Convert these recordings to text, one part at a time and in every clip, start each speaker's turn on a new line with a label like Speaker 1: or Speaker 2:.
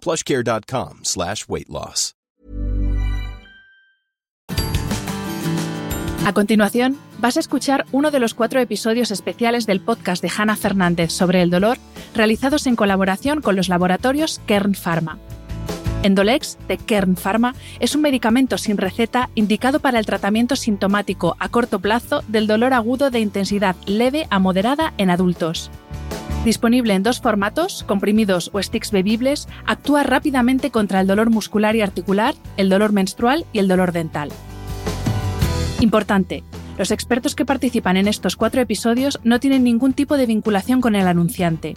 Speaker 1: plushcare.com slash weight loss.
Speaker 2: A continuación, vas a escuchar uno de los cuatro episodios especiales del podcast de Hanna Fernández sobre el dolor, realizados en colaboración con los laboratorios Kern Pharma. Endolex de Kern Pharma es un medicamento sin receta indicado para el tratamiento sintomático a corto plazo del dolor agudo de intensidad leve a moderada en adultos. Disponible en dos formatos, comprimidos o sticks bebibles, actúa rápidamente contra el dolor muscular y articular, el dolor menstrual y el dolor dental. Importante, los expertos que participan en estos cuatro episodios no tienen ningún tipo de vinculación con el anunciante.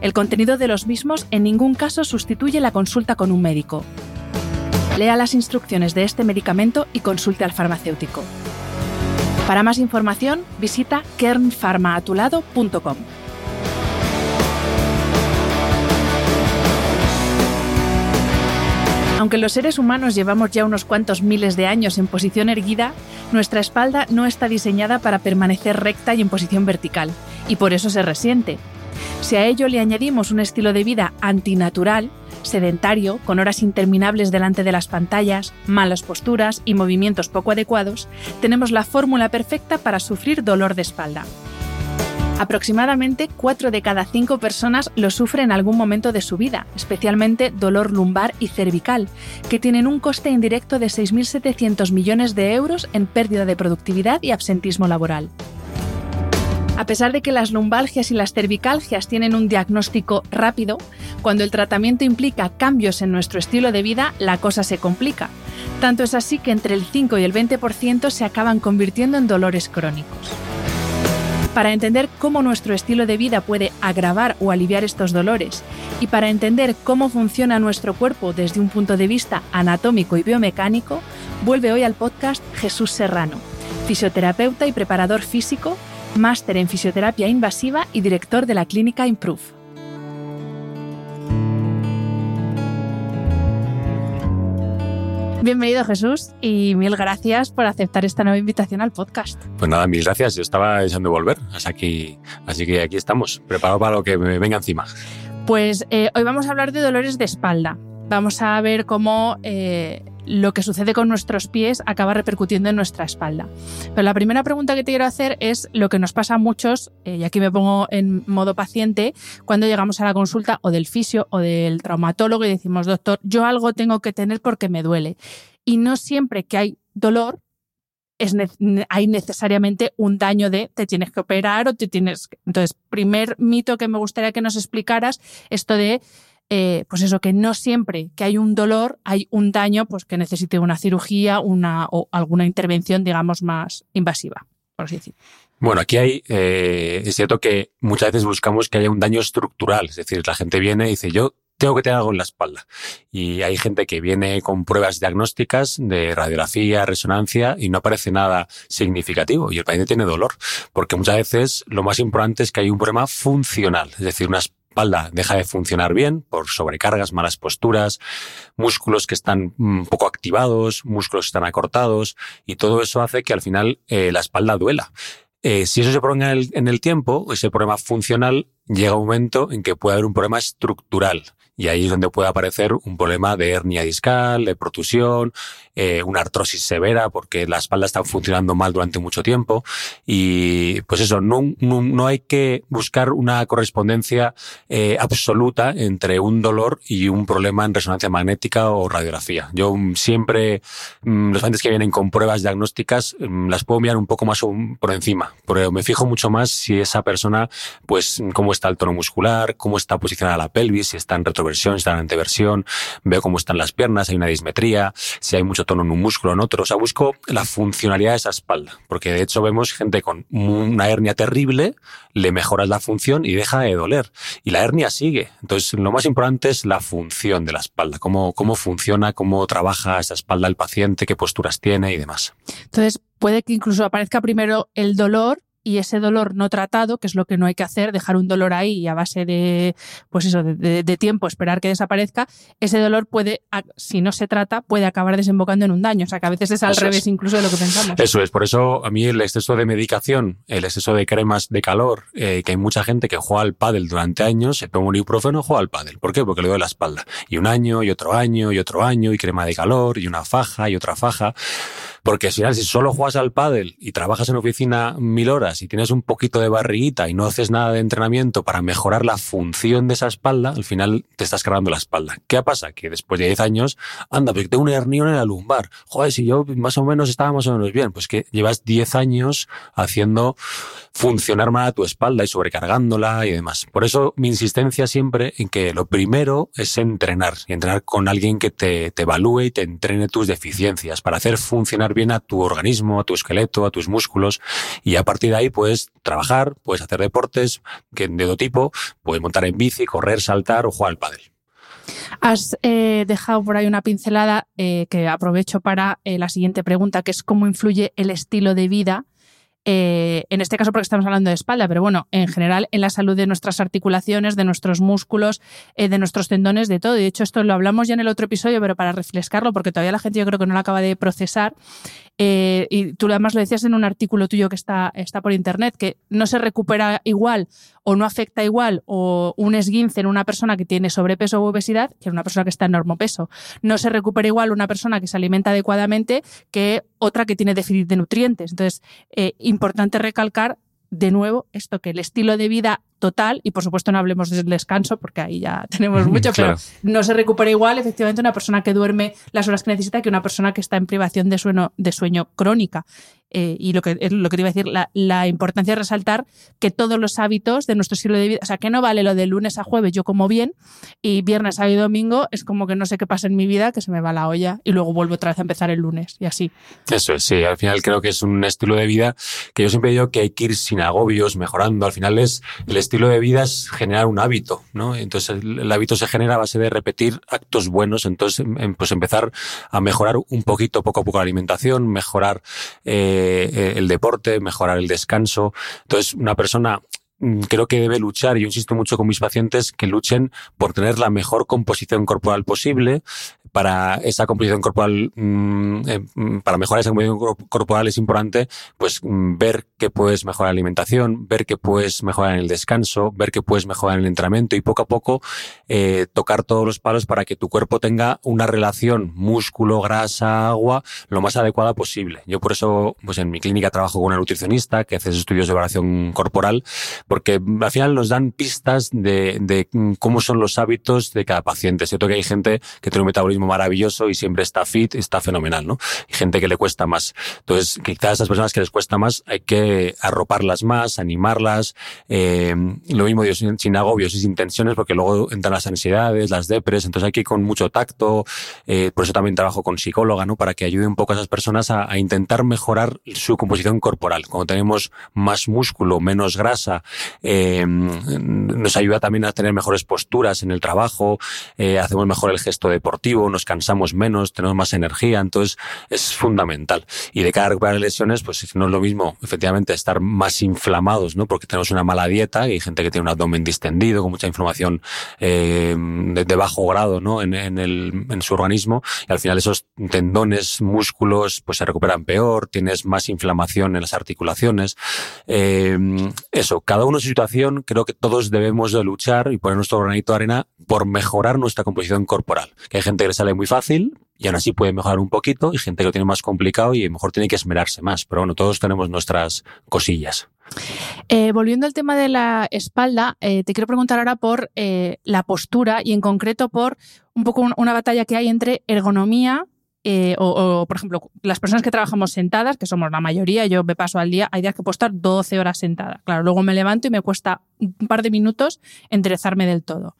Speaker 2: El contenido de los mismos en ningún caso sustituye la consulta con un médico. Lea las instrucciones de este medicamento y consulte al farmacéutico. Para más información, visita kernfarmaatulado.com. Aunque los seres humanos llevamos ya unos cuantos miles de años en posición erguida, nuestra espalda no está diseñada para permanecer recta y en posición vertical, y por eso se resiente. Si a ello le añadimos un estilo de vida antinatural, sedentario, con horas interminables delante de las pantallas, malas posturas y movimientos poco adecuados, tenemos la fórmula perfecta para sufrir dolor de espalda. Aproximadamente 4 de cada 5 personas lo sufren en algún momento de su vida, especialmente dolor lumbar y cervical, que tienen un coste indirecto de 6.700 millones de euros en pérdida de productividad y absentismo laboral. A pesar de que las lumbalgias y las cervicalgias tienen un diagnóstico rápido, cuando el tratamiento implica cambios en nuestro estilo de vida, la cosa se complica. Tanto es así que entre el 5 y el 20% se acaban convirtiendo en dolores crónicos. Para entender cómo nuestro estilo de vida puede agravar o aliviar estos dolores y para entender cómo funciona nuestro cuerpo desde un punto de vista anatómico y biomecánico, vuelve hoy al podcast Jesús Serrano, fisioterapeuta y preparador físico, máster en fisioterapia invasiva y director de la clínica Improve. Bienvenido Jesús y mil gracias por aceptar esta nueva invitación al podcast.
Speaker 3: Pues nada, mil gracias. Yo estaba deseando volver, así, así que aquí estamos, preparados para lo que me venga encima.
Speaker 2: Pues eh, hoy vamos a hablar de dolores de espalda. Vamos a ver cómo eh, lo que sucede con nuestros pies acaba repercutiendo en nuestra espalda. Pero la primera pregunta que te quiero hacer es lo que nos pasa a muchos, eh, y aquí me pongo en modo paciente, cuando llegamos a la consulta o del fisio o del traumatólogo y decimos, doctor, yo algo tengo que tener porque me duele. Y no siempre que hay dolor, es hay necesariamente un daño de te tienes que operar o te tienes Entonces, primer mito que me gustaría que nos explicaras, esto de eh, pues eso, que no siempre que hay un dolor hay un daño pues que necesite una cirugía una, o alguna intervención, digamos, más invasiva, por así decirlo.
Speaker 3: Bueno, aquí hay, eh, es cierto que muchas veces buscamos que haya un daño estructural, es decir, la gente viene y dice, yo tengo que tener algo en la espalda. Y hay gente que viene con pruebas diagnósticas de radiografía, resonancia y no aparece nada significativo y el paciente tiene dolor. Porque muchas veces lo más importante es que hay un problema funcional, es decir, unas espalda deja de funcionar bien por sobrecargas, malas posturas, músculos que están mm, poco activados, músculos que están acortados y todo eso hace que al final eh, la espalda duela. Eh, si eso se prolonga en el, tiempo, ese problema funcional llega un momento en que puede haber un problema estructural. Y ahí es donde puede aparecer un problema de hernia discal, de protusión, eh, una artrosis severa porque la espalda está funcionando mal durante mucho tiempo. Y pues eso, no, no, hay que buscar una correspondencia eh, absoluta entre un dolor y un problema en resonancia magnética o radiografía. Yo siempre, mm, los pacientes que vienen con pruebas diagnósticas, mm, las puedo mirar un poco más por encima, porque me fijo mucho más si esa persona, pues, cómo está el tono muscular, cómo está posicionada la pelvis, si está en retroversión, si está en anteversión, veo cómo están las piernas, hay una dismetría, si hay mucho tono en un músculo en otro. O sea, busco la funcionalidad de esa espalda, porque de hecho vemos gente con una hernia terrible, le mejoras la función y deja de doler. Y la hernia sigue. Entonces, lo más importante es la función de la espalda, cómo, cómo funciona, cómo trabaja esa espalda el paciente, qué posturas tiene y demás.
Speaker 2: Entonces, puede que incluso aparezca primero el dolor y ese dolor no tratado, que es lo que no hay que hacer, dejar un dolor ahí y a base de, pues eso, de, tiempo esperar que desaparezca, ese dolor puede, si no se trata, puede acabar desembocando en un daño. O sea, que a veces es al revés incluso de lo que pensamos.
Speaker 3: Eso es, por eso a mí el exceso de medicación, el exceso de cremas de calor, eh, que hay mucha gente que juega al pádel durante años, se toma un ibuprofeno juega al pádel. ¿Por qué? Porque le duele la espalda. Y un año, y otro año, y otro año, y crema de calor, y una faja, y otra faja. Porque si, si solo juegas al pádel y trabajas en oficina mil horas y tienes un poquito de barriguita y no haces nada de entrenamiento para mejorar la función de esa espalda, al final te estás cargando la espalda. ¿Qué pasa? Que después de 10 años, anda, porque tengo un hernión en la lumbar. Joder, si yo más o menos estaba más o menos bien, pues que llevas 10 años haciendo funcionar mal a tu espalda y sobrecargándola y demás. Por eso mi insistencia siempre en que lo primero es entrenar y entrenar con alguien que te, te evalúe y te entrene tus deficiencias para hacer funcionar bien a tu organismo, a tu esqueleto, a tus músculos y a partir de ahí puedes trabajar, puedes hacer deportes de todo tipo, puedes montar en bici, correr, saltar o jugar al pádel.
Speaker 2: Has eh, dejado por ahí una pincelada eh, que aprovecho para eh, la siguiente pregunta, que es cómo influye el estilo de vida eh, en este caso porque estamos hablando de espalda, pero bueno, en general en la salud de nuestras articulaciones, de nuestros músculos, eh, de nuestros tendones, de todo. Y de hecho esto lo hablamos ya en el otro episodio, pero para refrescarlo, porque todavía la gente yo creo que no lo acaba de procesar. Eh, y tú además lo decías en un artículo tuyo que está, está por internet, que no se recupera igual o no afecta igual o un esguince en una persona que tiene sobrepeso u obesidad que en una persona que está en normopeso. No se recupera igual una persona que se alimenta adecuadamente que otra que tiene déficit de nutrientes. Entonces, eh, importante recalcar de nuevo esto que el estilo de vida total, y por supuesto no hablemos del descanso, porque ahí ya tenemos mucho, pero no se recupera igual efectivamente una persona que duerme las horas que necesita que una persona que está en privación de sueño, de sueño crónica. Eh, y lo que, lo que te iba a decir, la, importancia de resaltar que todos los hábitos de nuestro estilo de vida, o sea, que no vale lo de lunes a jueves, yo como bien, y viernes, sábado y domingo es como que no sé qué pasa en mi vida, que se me va la olla y luego vuelvo otra vez a empezar el lunes y así.
Speaker 3: Eso es, sí, al final creo que es un estilo de vida que yo siempre digo que hay que ir sin agobios, mejorando. Al final es el estilo de vida es generar un hábito, ¿no? Entonces el, hábito se genera a base de repetir actos buenos, entonces em, em, pues empezar a mejorar un poquito, poco a poco la alimentación, mejorar eh, el deporte, mejorar el descanso. Entonces una persona Mm, creo que debe luchar, y yo insisto mucho con mis pacientes, que luchen por tener la mejor composición corporal posible. Para esa composición corporal, mm, eh, mm, para mejorar esa composición corporal es importante, pues, ver que puedes mejorar la alimentación, ver que puedes mejorar en el descanso, ver que puedes mejorar el entrenamiento y poco a poco eh, tocar todos los palos para que tu cuerpo tenga una relación músculo, grasa, agua, lo más adecuada posible. Yo por eso, pues en mi clínica trabajo con una nutricionista que hace estudios de evaluación corporal porque al final nos dan pistas de, cómo son los hábitos de cada paciente. Es cierto que hay gente que tiene un metabolismo maravilloso y siempre está fit, está fenomenal, ¿no? Hay gente que le cuesta más. Entonces, quizás a esas personas que les cuesta más hay que arroparlas más, animarlas, eh, lo mismo digo, sin, agobios y sin tensiones, porque luego entran las ansiedades, las depres, entonces hay que ir con mucho tacto, eh, por eso también trabajo con psicóloga, ¿no? Para que ayude un poco a esas personas a, intentar mejorar su composición corporal. Cuando tenemos más músculo, menos grasa, eh, nos ayuda también a tener mejores posturas en el trabajo, hacemos mejor el gesto deportivo, nos cansamos menos, tenemos más energía, entonces es fundamental. Y de cara a recuperar lesiones, pues no es lo mismo, efectivamente, estar más inflamados, ¿no? Porque tenemos una mala dieta y hay gente que tiene un abdomen distendido, con mucha inflamación eh, de, bajo grado, ¿no? En, el, en su organismo y al final esos tendones, músculos, pues se recuperan peor, tienes más inflamación en las articulaciones. Eh, eso, cada uno en su situación, creo que todos debemos de luchar y poner nuestro granito de arena por mejorar nuestra composición corporal. Que hay gente que le sale muy fácil y aún así puede mejorar un poquito y gente que lo tiene más complicado y mejor tiene que esmerarse más. Pero bueno, todos tenemos nuestras cosillas.
Speaker 2: Eh, volviendo al tema de la espalda, eh, te quiero preguntar ahora por eh, la postura y en concreto por un poco una batalla que hay entre ergonomía o, por ejemplo, las personas que trabajamos sentadas, que somos la mayoría, yo me paso al día, hay días que puedo estar 12 horas sentada. Claro, luego me levanto y me cuesta un par de minutos enderezarme del todo.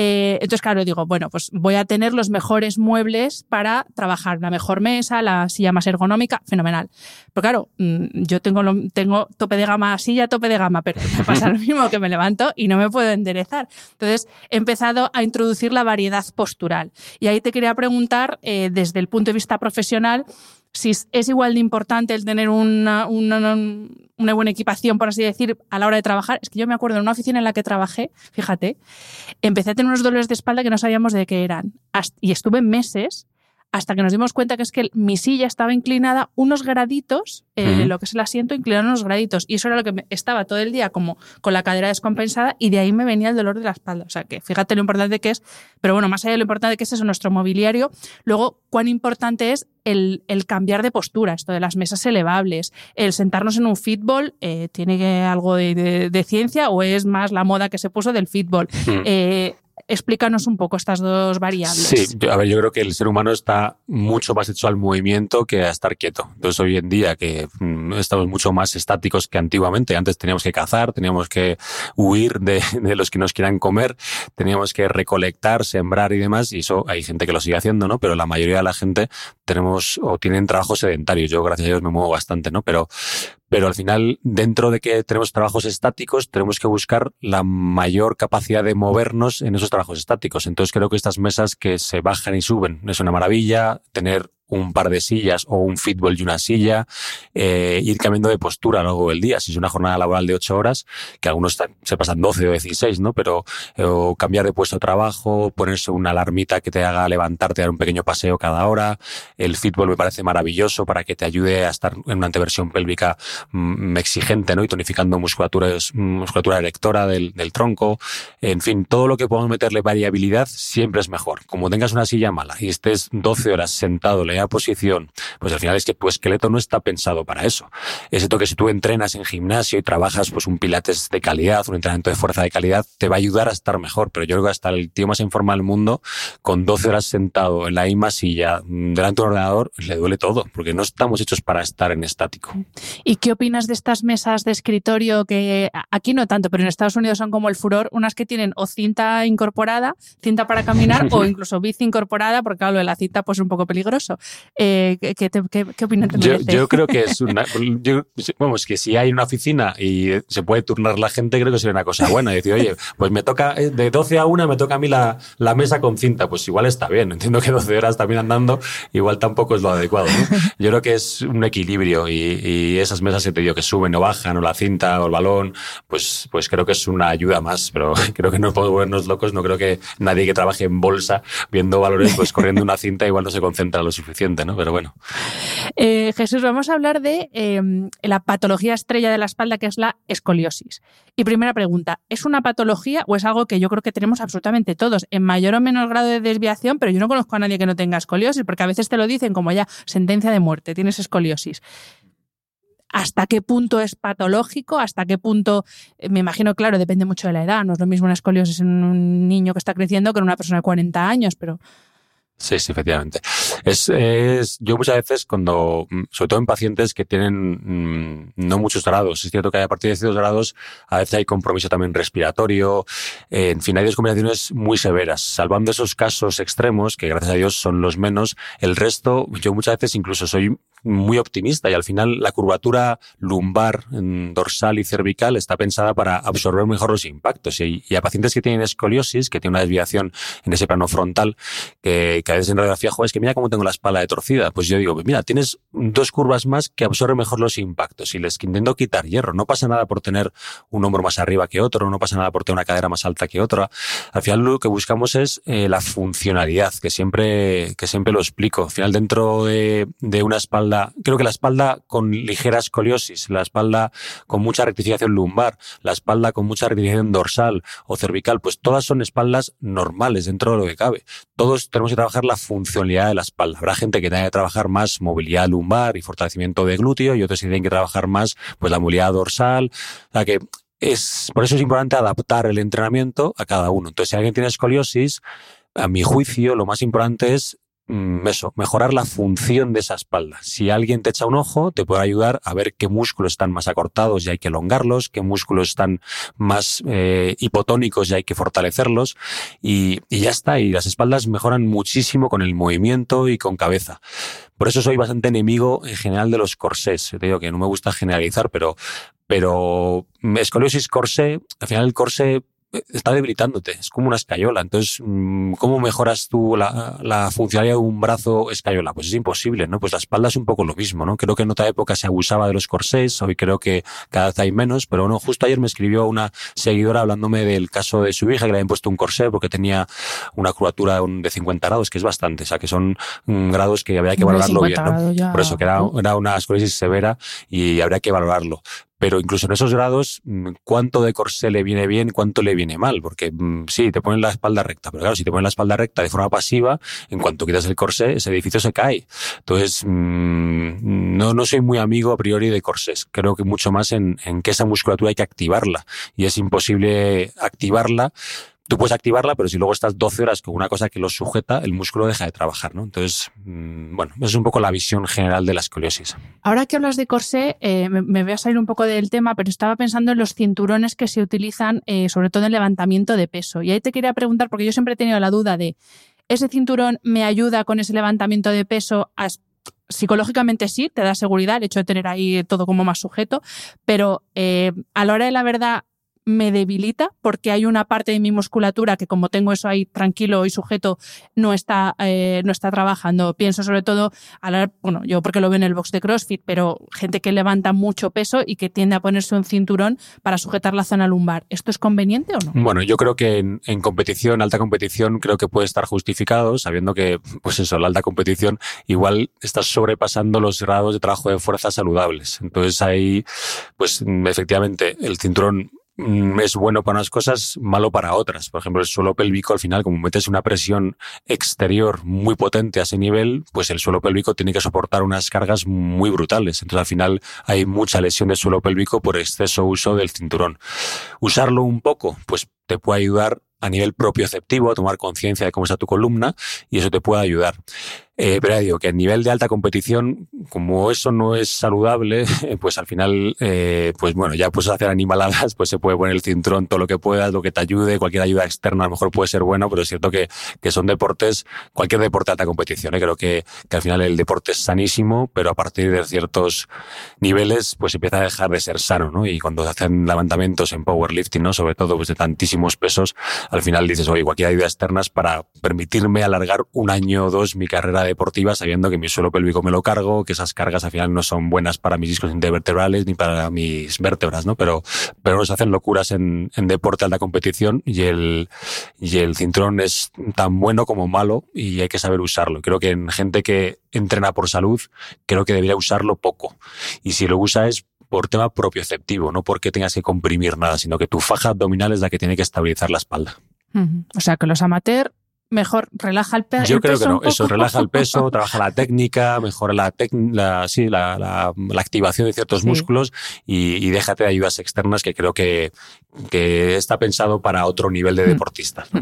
Speaker 2: Eh, entonces, claro, digo, bueno, pues voy a tener los mejores muebles para trabajar, la mejor mesa, la silla más ergonómica, fenomenal. Pero claro, mm, yo tengo, tope de gama, silla, tope de gama, pero me pasa lo mismo que me levanto y no me puedo enderezar. Entonces, he empezado a introducir la variedad postural. Y ahí te quería preguntar, eh, desde el punto de vista profesional, si es igual de importante el tener una, buena equipación, por así decir, a la hora de trabajar. Es que yo me acuerdo en una oficina en la que trabajé, fíjate, empecé a tener unos dolores de espalda que no sabíamos de qué eran. Y estuve meses hasta que nos dimos cuenta que es que mi silla estaba inclinada unos graditos, eh, lo que es el asiento, inclinado unos graditos. Y eso era lo que estaba todo el día como con la cadera descompensada y de ahí me venía el dolor de la espalda. O sea que fíjate lo importante que es, pero bueno, más allá de lo importante que es eso, nuestro mobiliario, luego cuán importante es el, cambiar de postura, esto de las mesas elevables, el sentarnos en un fútbol, eh, ¿tiene algo de, ciencia o es más la moda que se puso del fútbol? Explícanos un poco estas dos variables.
Speaker 3: Sí, a ver, yo creo que el ser humano está mucho más hecho al movimiento que a estar quieto. Entonces, hoy en día que mm, estamos mucho más estáticos que antiguamente. Antes teníamos que cazar, teníamos que huir de, de, los que nos quieran comer, teníamos que recolectar, sembrar y demás. Y eso hay gente que lo sigue haciendo, ¿no? Pero la mayoría de la gente tenemos o tienen trabajos sedentarios. Yo, gracias a Dios, me muevo bastante, ¿no? Pero, pero al final, dentro de que tenemos trabajos estáticos, tenemos que buscar la mayor capacidad de movernos en esos trabajos estáticos. Entonces creo que estas mesas que se bajan y suben es una maravilla. Tener un par de sillas o un fútbol y una silla, eh, ir cambiando de postura a lo largo del día. Si es una jornada laboral de ocho horas, que algunos se pasan 12 o 16, ¿no? Pero eh, cambiar de puesto de trabajo, ponerse una alarmita que te haga levantarte, dar un pequeño paseo cada hora. El fútbol me parece maravilloso para que te ayude a estar en una anteversión pélvica mm, exigente, ¿no? Y tonificando musculaturas, musculatura erectora del, del tronco. En fin, todo lo que podamos meterle variabilidad siempre es mejor. Como tengas una silla mala y estés 12 horas sentado, posición, pues al final es que tu esqueleto no está pensado para eso. Es que si tú entrenas en gimnasio y trabajas pues un pilates de calidad, un entrenamiento de fuerza de calidad, te va a ayudar a estar mejor. Pero yo creo que hasta el tío más informal del mundo, con 12 horas sentado en la misma silla, mm, delante de un ordenador, le duele todo, porque no estamos hechos para estar en estático.
Speaker 2: ¿Y qué opinas de estas mesas de escritorio que aquí no tanto, pero en Estados Unidos son como el furor, unas que tienen o cinta incorporada, cinta para caminar, o incluso bici incorporada, porque claro, lo de la cinta pues es un poco peligroso. Eh, ¿qué, qué, opinión te
Speaker 3: yo, yo, creo que es una. vamos, que si hay una oficina y se puede turnar la gente, creo que sería una cosa buena. Decir, oye, pues me toca, eh, de 12 a 1 me toca a mí la, la mesa con cinta. Pues igual está bien. Entiendo que 12 horas también andando, igual tampoco es lo adecuado. Yo creo que es un equilibrio y, y esas mesas que te digo que suben o bajan, o la cinta o el balón, pues, pues creo que es una ayuda más. Pero creo que no podemos vernos locos. No creo que nadie que trabaje en bolsa viendo valores, pues corriendo una cinta, igual no se concentra lo suficiente. Pero bueno.
Speaker 2: Eh, Jesús, vamos a hablar de em, la patología estrella de la espalda, que es la escoliosis. Y primera pregunta, ¿es una patología o es algo que yo creo que tenemos absolutamente todos, en mayor o menor grado de desviación, pero yo no conozco a nadie que no tenga escoliosis, porque a veces te lo dicen como ya sentencia de muerte, tienes escoliosis hasta qué punto es patológico, hasta qué punto, eh, me imagino, claro, depende mucho de la edad, no es lo mismo una escoliosis en un niño que está creciendo que en una persona de 40 años, pero
Speaker 3: Sí, sí, efectivamente. Es, es, yo muchas veces cuando, mm, sobre todo en pacientes que tienen mm, no muchos grados, es cierto que a partir de ciertos grados a veces hay compromiso también respiratorio, eh, en fin, hay descombinaciones muy severas. Salvando esos casos extremos, que gracias a Dios son los menos, el resto, yo muchas veces incluso soy muy optimista y al final la curvatura lumbar, dorsal y cervical está pensada para absorber mejor los impactos. Y, a pacientes que tienen escoliosis, que tienen una desviación en ese plano frontal, que, a veces en radiografía, es que mira cómo tengo la espalda de torcida. Pues yo digo, mira, tienes dos curvas más que absorben mejor los impactos y les intento quitar hierro. No pasa nada por tener un hombro más arriba que otro, no pasa nada por tener una cadera más alta que otra. Al final lo que buscamos es eh, la funcionalidad, que siempre, que siempre lo explico. Al final dentro de, de una espalda, creo que la espalda con ligera escoliosis, la espalda con mucha rectificación lumbar, la espalda con mucha rectificación dorsal o cervical, pues todas son espaldas normales dentro de lo que cabe. Todos tenemos que trabajar la funcionalidad de la espalda. Habrá gente que tenga que trabajar más movilidad lumbar y fortalecimiento de glúteo y otros que tienen que trabajar más pues la movilidad dorsal. O sea que es, por eso es importante adaptar el entrenamiento a cada uno. Entonces, si alguien tiene escoliosis, a mi juicio, lo más importante es eso, mejorar la función de esa espalda. Si alguien te echa un ojo, te puede ayudar a ver qué músculos están más acortados y hay que elongarlos, qué músculos están más eh, hipotónicos y hay que fortalecerlos. Y, y ya está. Y las espaldas mejoran muchísimo con el movimiento y con cabeza. Por eso soy bastante enemigo en general de los corsés. Te digo que no me gusta generalizar, pero, pero escoliosis corsé, al final el corsé está debilitándote, es como una escayola. Entonces, mm, ¿cómo mejoras tú la, la, funcionalidad de un brazo escayola? Pues es imposible, ¿no? Pues la espalda es un poco lo mismo, ¿no? Creo que en otra época se abusaba de los corsés, hoy creo que cada vez hay menos, pero bueno, justo ayer me escribió una seguidora hablándome del caso de su hija que le habían puesto un corsé porque tenía una curvatura de 50 grados, que es bastante, o sea, que son mm, grados que habría que valorarlo bien, ¿no? Por eso que era, era una escoliosis severa y habría que valorarlo pero incluso en esos grados, mm, ¿cuánto de corsé le viene bien, cuánto le viene mal? Porque mm, sí, te ponen la espalda recta, pero claro, si te ponen la espalda recta de forma pasiva, en cuanto quitas el corsé, ese edificio se cae. Entonces, mm, no, no soy muy amigo a priori de corsés. Creo que mucho más en, en que esa musculatura hay que activarla. Y es imposible activarla tú puedes activarla, pero si luego estás 12 horas con una cosa que lo sujeta, el músculo deja de trabajar, ¿no? Entonces, mm, bueno, es un poco la visión general de la escoliosis.
Speaker 2: Ahora que hablas de corsé, eh, me, voy a salir un poco del tema, pero estaba pensando en los cinturones que se utilizan, eh, sobre todo en levantamiento de peso. Y ahí te quería preguntar, porque yo siempre he tenido la duda de, ¿ese cinturón me ayuda con ese levantamiento de peso psicológicamente sí, te da seguridad el hecho de tener ahí todo como más sujeto, pero eh, a la hora de la verdad me debilita porque hay una parte de mi musculatura que como tengo eso ahí tranquilo y sujeto no está, eh, no está trabajando. Pienso sobre todo, a la, bueno, yo porque lo veo en el box de CrossFit, pero gente que levanta mucho peso y que tiende a ponerse un cinturón para sujetar la zona lumbar. ¿Esto es conveniente o no?
Speaker 3: Bueno, yo creo que en, en competición, alta competición, creo que puede estar justificado, sabiendo que, pues eso, la alta competición igual estás sobrepasando los grados de trabajo de fuerza saludables. Entonces ahí, pues efectivamente, el cinturón es bueno para unas cosas, malo para otras. Por ejemplo, el suelo pélvico, al final, como metes una presión exterior muy potente a ese nivel, pues el suelo pélvico tiene que soportar unas cargas muy brutales. Entonces, al final, hay mucha lesión del suelo pélvico por exceso uso del cinturón. Usarlo un poco, pues te puede ayudar a nivel propioceptivo, a tomar conciencia de cómo está tu columna y eso te puede ayudar. Eh, pero ya digo que a nivel de alta competición, como eso no es saludable, pues al final, eh, pues bueno, ya puedes hacer animaladas, pues se puede poner el cinturón todo lo que puedas, lo que te ayude, cualquier ayuda externa a lo mejor puede ser bueno, pero es cierto que, que son deportes, cualquier deporte de alta competición, ¿eh? creo que, que al final el deporte es sanísimo, pero a partir de ciertos niveles, pues empieza a dejar de ser sano, ¿no? Y cuando se hacen levantamientos en powerlifting, ¿no? Sobre todo pues de tantísimos pesos, al final dices, oye, cualquier ayuda externa es para permitirme alargar un año o dos mi carrera deportiva sabiendo que mi suelo pélvico me lo cargo, que esas cargas al final no son buenas para mis discos intervertebrales ni para mis vértebras, ¿no? Pero, pero se hacen locuras en, en deporte competición y el, y el cinturón es tan bueno como malo y hay que saber usarlo. Creo que en gente que entrena por salud, creo que debería usarlo poco. Y si lo usa es por tema propioceptivo, no porque tengas que comprimir nada, sino que tu faja abdominal es la que tiene que estabilizar la espalda.
Speaker 2: O sea que los amateurs mejor relaja el, peso.
Speaker 3: Yo creo que no, eso relaja el peso, trabaja la técnica, mejora la, la, sí, la, la, activación de ciertos músculos y, y, déjate de ayudas externas que creo que, que está pensado para otro nivel de mm. deportistas. Mm.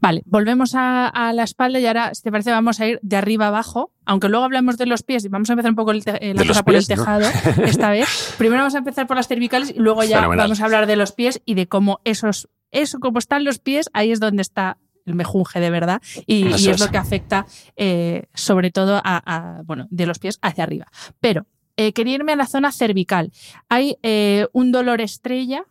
Speaker 2: Vale, volvemos a, a, la espalda y ahora, si te parece, vamos a ir de arriba abajo, aunque luego hablamos de los pies y vamos a empezar un poco el eh, la cosa por el tejado esta vez. Primero vamos a empezar por las cervicales y luego ya vamos a hablar de los pies y de cómo esos, eso, como están los pies, ahí es donde está el mejunje de verdad y, es, lo que afecta eh, sobre todo a, bueno, de los pies hacia arriba. Pero eh, quería irme a la zona cervical. Hay eh, un dolor estrella,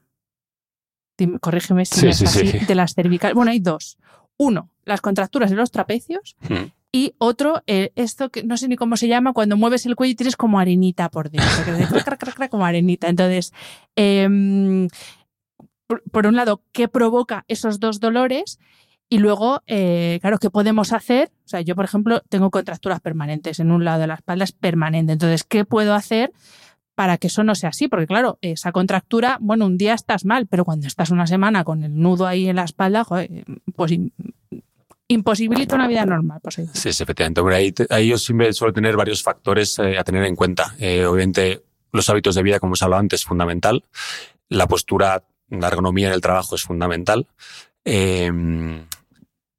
Speaker 2: corrígeme si es así, de las cervicales. Bueno, hay dos. Uno, las contracturas de los trapecios. Hmm. Y otro, esto que no sé ni cómo se llama, cuando mueves el cuello y tienes como arenita por dentro, como arenita. Entonces, em, por, un lado, ¿qué provoca esos dos dolores? Y luego, eh, claro, ¿qué podemos hacer? O sea, yo, por ejemplo, tengo contracturas permanentes en un lado de la espalda, es permanente. Entonces, ¿qué puedo hacer para que eso no sea así? Porque, claro, esa contractura, bueno, un día estás mal, pero cuando estás una semana con el nudo ahí en la espalda, pues imposibilita una vida normal.
Speaker 3: Sí, sí, efectivamente. ahí, yo siempre suelo tener varios factores eh, a tener en cuenta. Eh, obviamente, los hábitos de vida, como hemos hablado antes, es fundamental. La postura la ergonomía en el trabajo es fundamental. Em,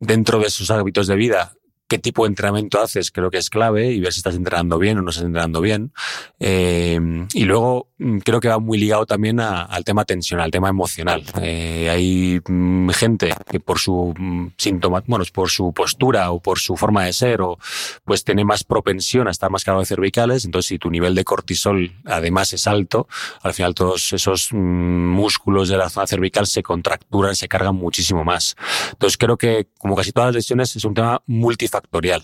Speaker 3: dentro de esos hábitos de vida, qué tipo de entrenamiento haces creo que es clave y ver si estás entrenando bien o no estás entrenando bien. Eh, y luego mm, creo que va muy ligado también al tema tensional, al tema emocional. Eh, hay mm, gente que por su mm, síntoma, bueno, por su postura o por su forma de ser o pues tiene más propensión a estar más cargado de cervicales. Entonces, si tu nivel de cortisol además es alto, al final todos esos músculos de la zona cervical se contracturan, se cargan muchísimo más. Entonces, creo que como casi todas las lesiones es un tema multifactorial factorial.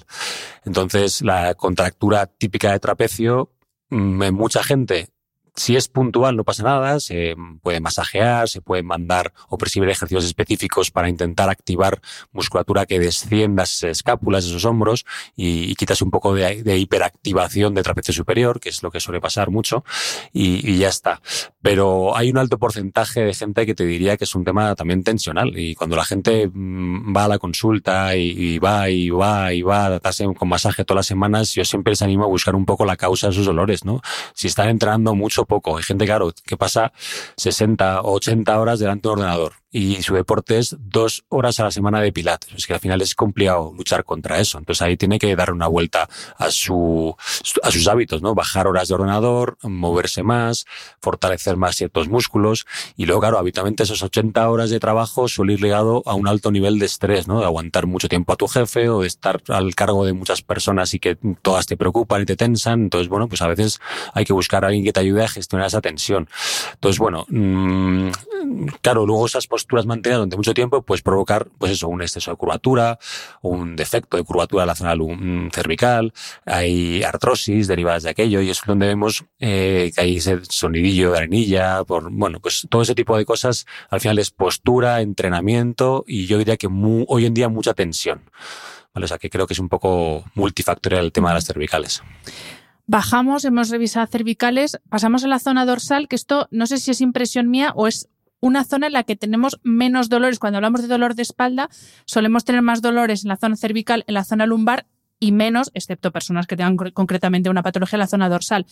Speaker 3: Entonces, la contractura típica de trapecio, mm, en mucha gente si es puntual, no pasa nada, se puede masajear, se puede mandar o prescribir ejercicios específicos para intentar activar musculatura que descienda esas escápulas, esos hombros y, quitas un poco de, hiperactivación de trapecio superior, que es lo que suele pasar mucho, y, ya está. Pero hay un alto porcentaje de gente que te diría que es un tema también tensional y cuando la gente mm, va a la consulta y, va y va y va a tratarse con masaje todas las semanas, yo siempre les animo a buscar un poco la causa de sus dolores, ¿no? Si están entrenando mucho poco. Hay gente, claro, que pasa 60 o 80 horas delante de un ordenador y su deporte es dos horas a la semana de pilates. Es que al final es complicado luchar contra eso. Entonces ahí tiene que dar una vuelta a, su, a sus hábitos, ¿no? Bajar horas de ordenador, moverse más, fortalecer más ciertos músculos. Y luego, claro, habitualmente esos 80 horas de trabajo suele ir ligado a un alto nivel de estrés, ¿no? De aguantar mucho tiempo a tu jefe o de estar al cargo de muchas personas y que todas te preocupan y te tensan. Entonces, bueno, pues a veces hay que buscar a alguien que te ayude a gestionar esa tensión. Entonces, bueno, mmm, claro, luego esas posturas mantenidas durante mucho tiempo, pues provocar, pues eso, un exceso de curvatura, un defecto de curvatura en la zona cervical, hay artrosis derivadas de aquello, y es donde vemos eh, que hay ese sonidillo de arenilla, por, bueno, pues todo ese tipo de cosas, al final es postura, entrenamiento, y yo diría que hoy en día mucha tensión. ¿Vale? O sea que creo que es un poco multifactorial el tema de las cervicales.
Speaker 2: Bajamos, hemos revisado cervicales, pasamos a la zona dorsal, que esto no sé si es impresión mía o es una zona en la que tenemos menos dolores. Cuando hablamos de dolor de espalda, solemos tener más dolores en la zona cervical, en la zona lumbar y menos, excepto personas que tengan concretamente una patología en la zona dorsal.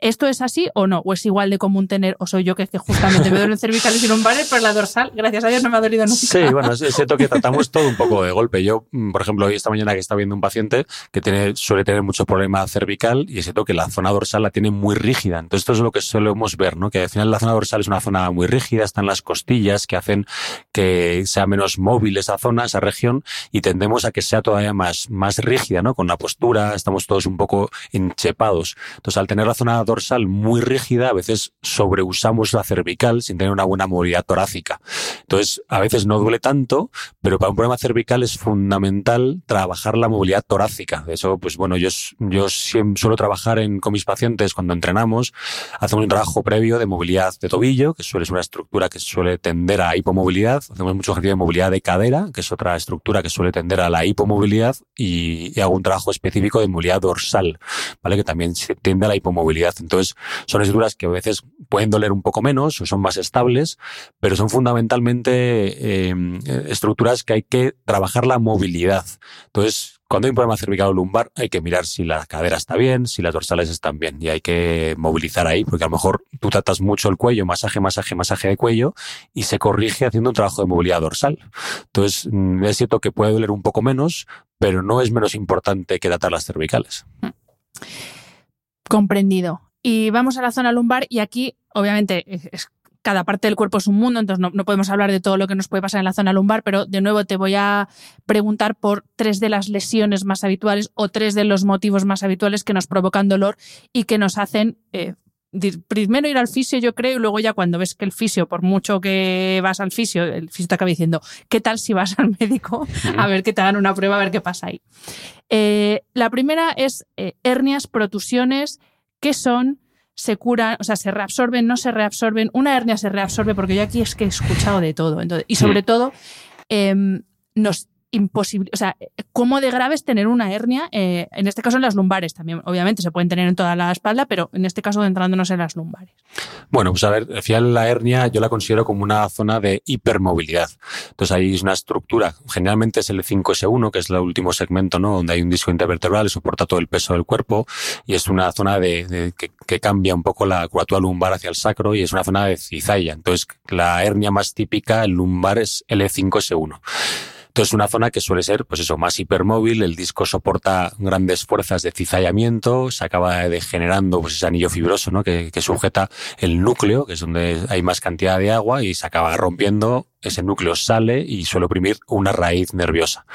Speaker 2: ¿Esto es así o no? ¿O es igual de común tener, o soy yo que, justamente me duelen cervicales y lumbares, pero la dorsal, gracias a Dios, no me ha dolido nunca?
Speaker 3: Sí, bueno, es cierto que tratamos todo un poco de golpe. Yo, mm, por ejemplo, hoy esta mañana que está viendo un paciente que tiene, suele tener mucho problema cervical y es cierto que la zona dorsal la tiene muy rígida. Entonces, esto es lo que solemos ver, ¿no? Que al final la zona dorsal es una zona muy rígida, están las costillas que hacen que sea menos móvil esa zona, esa región, y tendemos a que sea todavía más, más rígida, ¿no? Con la postura, estamos todos un poco enchepados. Entonces, al tener la zona dorsal muy rígida, a veces sobreusamos la cervical sin tener una buena movilidad torácica. Entonces, a veces no duele tanto, pero para un problema cervical es fundamental trabajar la movilidad torácica. De eso, pues bueno, yo, yo siempre suelo trabajar en, con mis pacientes cuando entrenamos, hacemos un trabajo previo de movilidad de tobillo, que suele ser una estructura que suele tender a hipomovilidad. Hacemos mucho ejercicio de movilidad de cadera, que es otra estructura que suele tender a la hipomovilidad, y, y hago un trabajo específico de movilidad dorsal, ¿vale? Que también tiende a la hipomovilidad. Entonces, son estructuras que a veces pueden doler un poco menos o son más estables, pero son fundamentalmente em, estructuras que hay que trabajar la movilidad. Entonces, cuando hay un problema cervical lumbar, hay que mirar si la cadera está bien, si las dorsales están bien y hay que movilizar ahí, porque a lo mejor tú tratas mucho el cuello, masaje, masaje, masaje de cuello y se corrige haciendo un trabajo de movilidad dorsal. Entonces, mm, es cierto que puede doler un poco menos, pero no es menos importante que tratar las cervicales.
Speaker 2: Comprendido. Y vamos a la zona lumbar y aquí, obviamente, es cada parte del cuerpo es un mundo, entonces no, podemos hablar de todo lo que nos puede pasar en la zona lumbar, pero de nuevo te voy a preguntar por tres de las lesiones más habituales o tres de los motivos más habituales que nos provocan dolor y que nos hacen eh, primero ir al fisio, yo creo, y luego ya cuando ves que el fisio, por mucho que vas al fisio, el fisio te acaba diciendo, ¿qué tal si vas al médico a ver que te hagan una prueba, a ver qué pasa ahí? Eh, la primera es eh, hernias, protusiones, ¿qué son? Se curan, o sea, se reabsorben, no se reabsorben. Una hernia se reabsorbe porque yo aquí es que he escuchado de todo. Entonces, y sobre todo, em, nos imposible, o sea, cómo de grave es tener una hernia, eh, en este caso en las lumbares también, obviamente se pueden tener en toda la espalda, pero en este caso centrándonos en las lumbares.
Speaker 3: Bueno, pues a ver, al final la hernia yo la considero como una zona de hipermovilidad. Entonces ahí es una estructura, generalmente es el 5S1, que es el último segmento, ¿no? Donde hay un disco intervertebral y soporta todo el peso del cuerpo y es una zona de, que, que, cambia un poco la curvatura lumbar hacia el sacro y es una zona de cizalla. Entonces la hernia más típica, el lumbar es L5S1. Entonces, una zona que suele ser, pues eso, más hipermóvil, el disco soporta grandes fuerzas de cizallamiento, se acaba degenerando pues ese anillo fibroso, ¿no? Que, que sujeta el núcleo, que es donde hay más cantidad de agua, y se acaba rompiendo, ese núcleo sale y suele oprimir una raíz nerviosa.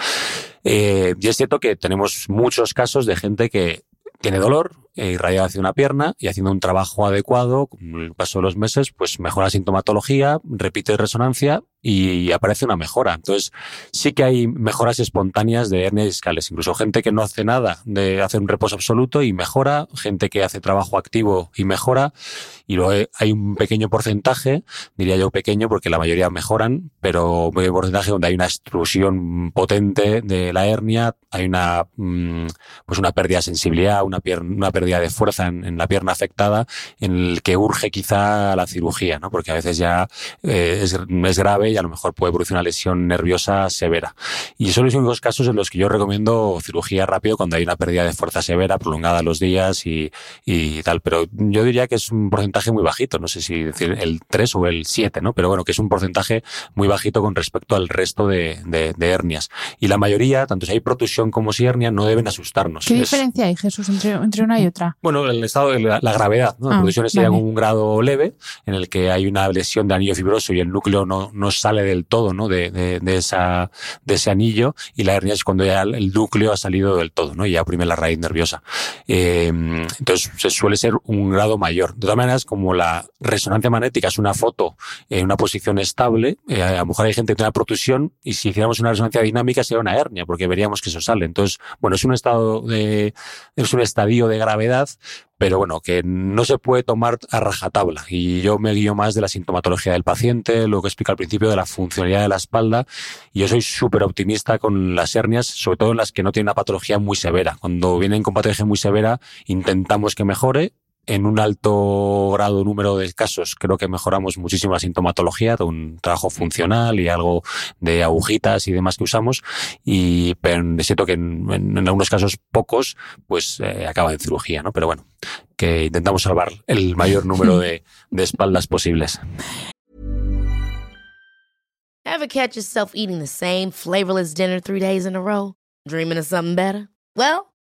Speaker 3: Eh, y es cierto que tenemos muchos casos de gente que tiene dolor, eh, hacia una pierna y haciendo un trabajo adecuado, con el paso de los meses, pues mejora sintomatología, repite resonancia y aparece una mejora. Entonces, sí que hay mejoras espontáneas de hernias discales. Incluso gente que no hace nada de hacer un reposo absoluto y mejora, gente que hace trabajo activo y mejora. Y luego hay un pequeño porcentaje, diría yo pequeño porque la mayoría mejoran, pero un porcentaje donde hay una extrusión potente de la hernia, hay una, mm, pues una pérdida de sensibilidad, una, una pérdida de fuerza en, la pierna afectada, en el que urge quizá la cirugía, ¿no? Porque a veces ya eh, es, es grave y a lo mejor puede producir una lesión nerviosa severa. Y son los únicos casos en los que yo recomiendo cirugía rápido cuando hay una pérdida de fuerza severa, prolongada los días y, y tal. Pero yo diría que es un porcentaje muy bajito, no sé si decir el 3 o el 7, ¿no? Pero bueno, que es un porcentaje muy bajito con respecto al resto de, de, hernias. Y la mayoría, tanto si hay protusión como si hernia, no deben asustarnos.
Speaker 2: ¿Qué diferencia hay, Jesús, entre, entre, una y otra?
Speaker 3: Bueno, el estado de la, gravedad, ¿no? La ah, sería un grado leve, en el que hay una lesión de anillo fibroso y el núcleo no, no sale del todo ¿no? de, de, esa, de ese anillo y la hernia es cuando ya el núcleo ha salido del todo ¿no? y ya oprime la raíz nerviosa. Eh, entonces se suele ser un grado mayor. De todas maneras, como la resonancia magnética es una foto en una posición estable, eh, a lo mejor hay gente que tiene una protusión y si hiciéramos una resonancia dinámica sería una hernia porque veríamos que eso sale. Entonces, bueno, es un estado de, es un estadio de gravedad, pero bueno, que no se puede tomar a rajatabla. Y yo me guío más de la sintomatología del paciente, lo que explica al principio de la funcionalidad de la espalda. Y yo soy súper optimista con las hernias, sobre todo en las que no tienen una patología muy severa. Cuando vienen con patología muy severa, intentamos que mejore en un alto grado número de casos creo que mejoramos muchísimo la sintomatología de un trabajo funcional y algo de agujitas y demás que usamos y pero es cierto que en, algunos casos pocos pues eh, acaba en cirugía, ¿no? Pero bueno, que intentamos salvar el mayor número de, espaldas posibles.
Speaker 4: Ever catch yourself eating the same flavorless dinner three days in a row? Dreaming of something better? Well,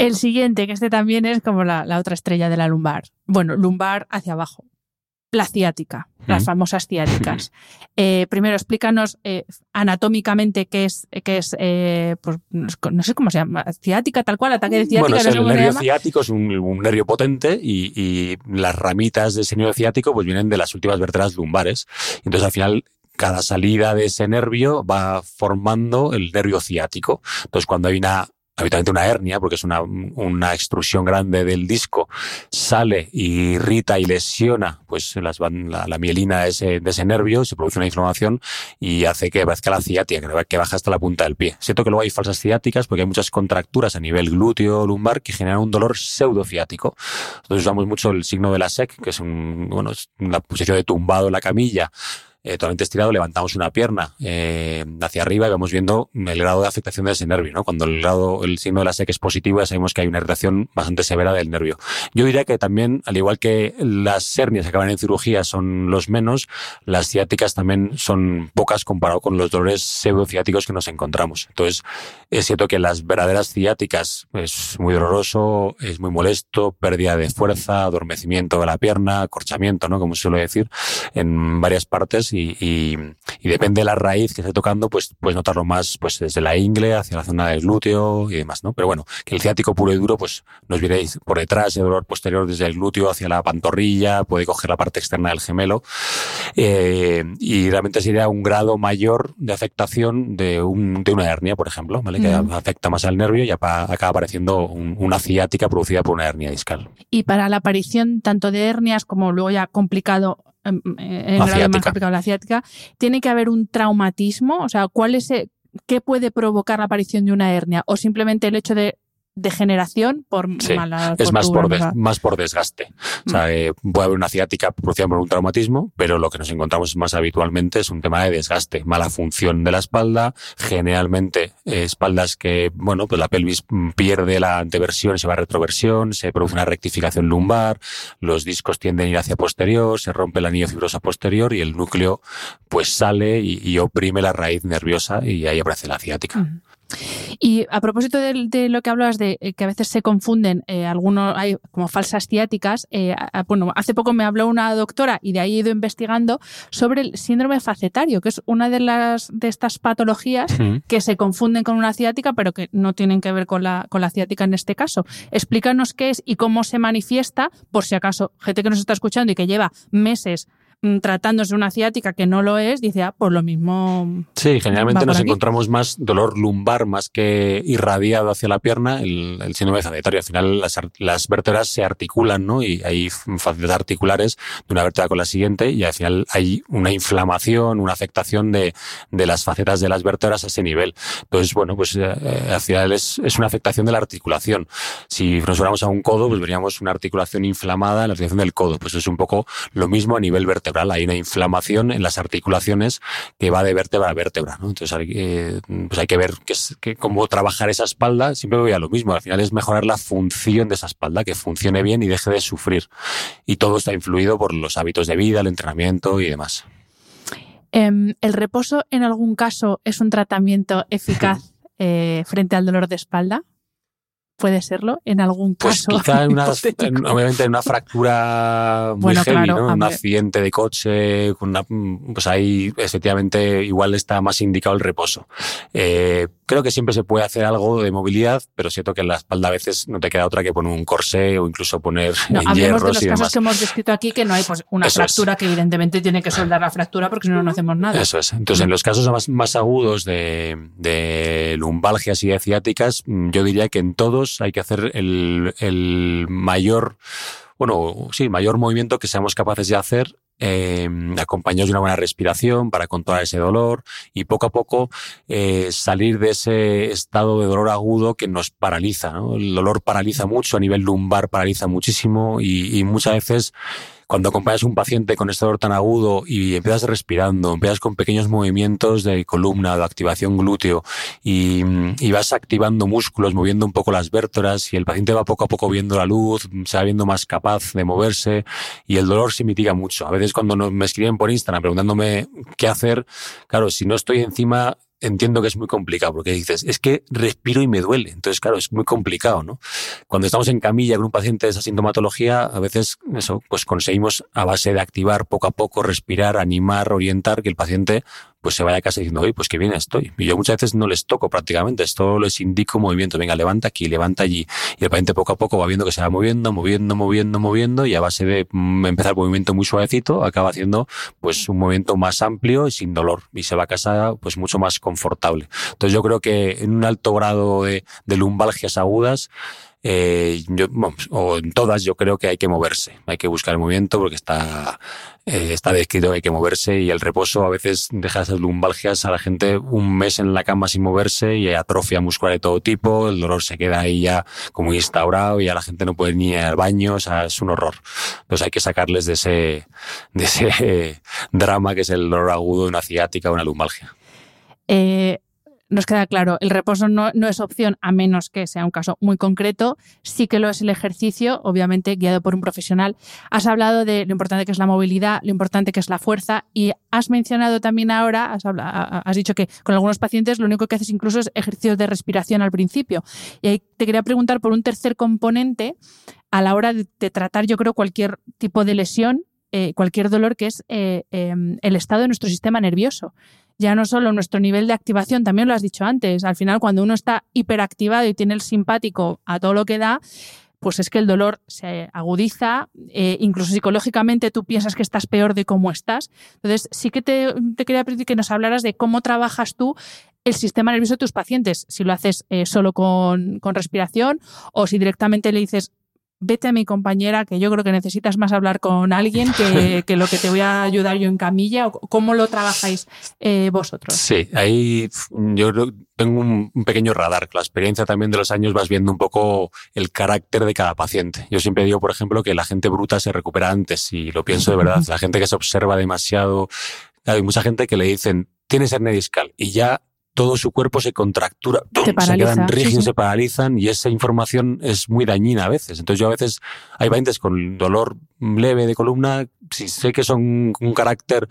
Speaker 2: El siguiente, que este también es como la, la otra estrella de la lumbar. Bueno, lumbar hacia abajo. la ciática, las famosas ciáticas. Eh, primero, explícanos eh, anatómicamente qué es, qué es eh, pues, no sé cómo se llama, ciática, tal cual, ataque de ciática.
Speaker 3: Bueno, el nervio ciático es un, nervio potente y, las ramitas de ese nervio ciático pues vienen de las últimas vértebras lumbares. Entonces, al final, cada salida de ese nervio va formando el nervio ciático. Entonces, cuando hay una habitualmente una hernia, porque es una, una extrusión grande del disco, sale y irrita y lesiona pues las, la, la, mielina de ese, de ese nervio, se produce una inflamación y hace que parezca la ciática, que baja hasta la punta del pie. Siento que luego hay falsas ciáticas porque hay muchas contracturas a nivel glúteo lumbar que generan un dolor pseudociático. Entonces usamos mucho el signo de la SEC, que es un, bueno, es la posición de tumbado en la camilla, eh, totalmente estirado, levantamos una pierna eh, hacia arriba y vamos viendo el grado de afectación de ese nervio. ¿no? Cuando el grado, el signo de la SEC es positivo, ya sabemos que hay una irritación bastante severa del nervio. Yo diría que también, al igual que las hernias que acaban en cirugía son los menos, las ciáticas también son pocas comparado con los dolores pseudociáticos que nos encontramos. Entonces, es cierto que las verdaderas ciáticas es muy doloroso, es muy molesto, pérdida de fuerza, adormecimiento de la pierna, acorchamiento, ¿no? Como suele decir, en varias partes y, depende de la raíz que esté tocando, pues puedes notarlo más pues desde la ingle hacia la zona del glúteo y demás, ¿no? Pero bueno, que el ciático puro y duro, pues nos viréis por detrás, el dolor posterior desde el glúteo hacia la pantorrilla, puede coger la parte externa del gemelo eh, y realmente sería un grado mayor de afectación de, un, de una hernia, por ejemplo, ¿vale? Que afecta más al nervio y acaba apareciendo una ciática producida por una hernia discal.
Speaker 2: Y para la aparición tanto de hernias como luego ya complicado en, grado más complicado la ciática, tiene que haber un traumatismo, o sea, ¿cuál es qué puede provocar la aparición de una hernia o simplemente el hecho de degeneración por mala
Speaker 3: Es más por, más por desgaste. O sea, mm. eh, puede haber una ciática producida por un traumatismo, pero lo que nos encontramos más habitualmente es un tema de desgaste, mala función de la espalda, generalmente eh, espaldas que, bueno, pues la pelvis pierde la anteversión, se va a retroversión, se produce una rectificación lumbar, los discos tienden a ir hacia posterior, se rompe el anillo fibrosa posterior y el núcleo pues sale y, oprime la raíz nerviosa y ahí aparece la ciática.
Speaker 2: Y a propósito de, lo que hablabas de eh, que a veces se confunden eh, algunos, hay como falsas ciáticas, eh, bueno, hace poco me habló una doctora y de ahí he ido investigando sobre el síndrome facetario, que es una de las de estas patologías que se confunden con una ciática, pero que no tienen que ver con la, con la ciática en este caso. Explícanos qué es y cómo se manifiesta, por si acaso gente que nos está escuchando y que lleva meses tratándose una ciática que no lo es, dice, ah, pues lo mismo.
Speaker 3: Sí, generalmente nos encontramos más dolor lumbar más que irradiado hacia la pierna, el, síndrome facetario. Al final las, vértebras se articulan, ¿no? Y hay facetas articulares de una vértebra con la siguiente y al final hay una inflamación, una afectación de, de las facetas de las vértebras a ese nivel. Entonces, bueno, pues eh, eh, al final es, es, una afectación de la articulación. Si nos fuéramos a un codo, pues veríamos una articulación inflamada en la articulación del codo. Pues es un poco lo mismo a nivel vertebral hay una inflamación en las articulaciones que va de vértebra a vértebra. Entonces hay, pues hay que ver qué cómo trabajar esa espalda. Siempre voy a lo mismo. Al final es mejorar la función de esa espalda, que funcione bien y deje de sufrir. Y todo está influido por los hábitos de vida, el entrenamiento y demás.
Speaker 2: Em, ¿El reposo en algún caso es un tratamiento eficaz eh, frente al dolor de espalda? Puede serlo en algún
Speaker 3: pues
Speaker 2: caso.
Speaker 3: Quizá en una, obviamente en una fractura muy heavy, ¿no? un accidente de coche, pues ahí efectivamente igual está más indicado el reposo. Eh, creo que siempre se puede hacer algo de movilidad, pero siento que en la espalda a veces no te queda otra que poner un corsé o incluso poner
Speaker 2: no, hierros de los casos que hemos descrito aquí que no hay pues, una fractura que evidentemente tiene que soldar la fractura porque si no no hacemos nada.
Speaker 3: Eso es. Entonces, en los casos más, más agudos de, de lumbalgias y de ciáticas, yo diría que en todos hay que hacer el, el mayor, bueno, sí, mayor movimiento que seamos capaces de hacer eh, acompañados de una buena respiración para controlar ese dolor y poco a poco eh, salir de ese estado de dolor agudo que nos paraliza. El dolor paraliza mucho, a nivel lumbar paraliza muchísimo y, y muchas veces cuando acompañas a un paciente con este dolor tan agudo y empiezas respirando, empiezas con pequeños movimientos de columna, de activación glúteo y, vas activando músculos, moviendo un poco las vértebras y el paciente va poco a poco viendo la luz, se va viendo más capaz de moverse y el dolor se mitiga mucho. A veces cuando me escriben por Instagram preguntándome qué hacer, claro, si no estoy encima entiendo que es muy complicado, porque dices, es que respiro y me duele. Entonces, claro, es muy complicado, ¿no? Cuando estamos en camilla con un paciente de esa sintomatología, a veces eso, pues conseguimos a base de activar poco a poco, respirar, animar, orientar, que el paciente pues se vaya a casa diciendo, oye, pues qué bien estoy. Y yo muchas veces no les toco prácticamente, esto les indico movimiento, venga, levanta aquí, levanta allí. Y el paciente poco a poco va viendo que se va moviendo, moviendo, moviendo, moviendo, y a base de mm, empezar el movimiento muy suavecito, acaba haciendo pues un movimiento más amplio y sin dolor. Y se va a casa pues mucho más confortable. Entonces yo creo que en un alto grado de, de lumbalgias agudas, eh, yo, o en todas yo creo que hay que moverse, hay que buscar el movimiento porque está, eh, está descrito que hay que moverse y el reposo a veces deja esas lumbalgias a la gente un mes en la cama sin moverse y atrofia muscular de todo tipo, el dolor se queda ahí ya como instaurado y a la gente no puede ni ir al baño, o sea, es un horror. Entonces hay que sacarles de ese, de ese drama que es el dolor agudo de una ciática o una lumbalgia.
Speaker 2: Eh, nos queda claro, el reposo no, no, es opción a menos que sea un caso muy concreto. Sí que lo es el ejercicio, obviamente guiado por un profesional. Has hablado de lo importante que es la movilidad, lo importante que es la fuerza y has mencionado también ahora, has, dicho que con algunos pacientes lo único que haces incluso es ejercicios de respiración al principio. Y ahí te quería preguntar por un tercer componente a la hora de, tratar, yo creo, cualquier tipo de lesión, eh, cualquier dolor, que es eh, eh, el estado de nuestro sistema nervioso ya no solo nuestro nivel de activación, también lo has dicho antes, al final cuando uno está hiperactivado y tiene el simpático a todo lo que da, pues es que el dolor se agudiza, eh, incluso psicológicamente tú piensas que estás peor de cómo estás. Entonces, sí que te, quería pedir que nos hablaras de cómo trabajas tú el sistema nervioso de tus pacientes, si lo haces eh, solo con, con respiración o si directamente le dices, vete a mi compañera, que yo creo que necesitas más hablar con alguien que, que lo que te voy a ayudar yo en camilla, o cómo lo trabajáis eh, vosotros.
Speaker 3: Sí, ahí yo tengo un, un, pequeño radar. La experiencia también de los años vas viendo un poco el carácter de cada paciente. Yo siempre digo, por ejemplo, que la gente bruta se recupera antes y lo pienso de verdad. La gente que se observa demasiado, hay mucha gente que le dicen, tienes hernia discal y ya todo su cuerpo se contractura, se, se quedan rígidos, sí, sí. se paralizan y esa información es muy dañina a veces. Entonces yo a veces hay pacientes con dolor leve de columna, si sé que son un carácter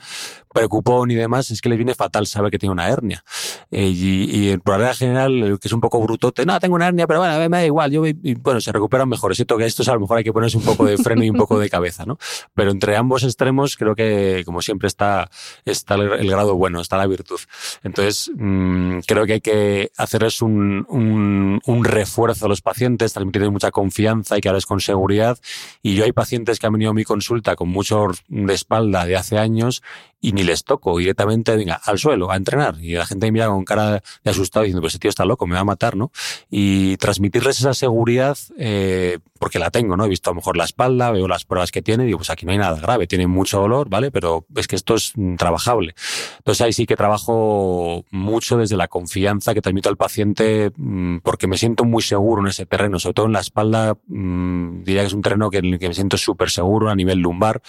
Speaker 3: preocupón y demás, es que les viene fatal saber que tiene una hernia. Eh, y, y el problema general, que es un poco brutote, no, tengo una hernia, pero bueno, me da igual, yo, y, bueno, se recuperan mejor. Es cierto que esto a lo mejor hay que ponerse un poco de freno y un poco de cabeza, ¿no? Pero entre ambos extremos creo que, como siempre, está, está el, el grado bueno, está la virtud. Entonces, mmm, creo que hay que hacerles un, un, un refuerzo a los pacientes, transmitirles mucha confianza y que hables con seguridad. Y yo hay pacientes que han venido mi consulta con mucho de espalda de hace años y ni les toco directamente, venga, al suelo, a entrenar. Y la gente me mira con cara de asustado diciendo, pues ese tío está loco, me va a matar, ¿no? Y transmitirles esa seguridad, eh, porque la tengo, ¿no? He visto a lo mejor la espalda, veo las pruebas que tiene, y digo, pues aquí no hay nada grave, tiene mucho dolor, ¿vale? Pero es que esto es trabajable. Entonces ahí sí que trabajo mucho desde la confianza que transmito al paciente, mmm, porque me siento muy seguro en ese terreno, sobre todo en la espalda, mmm, diría que es un terreno que, en el que me siento súper seguro a nivel lumbar,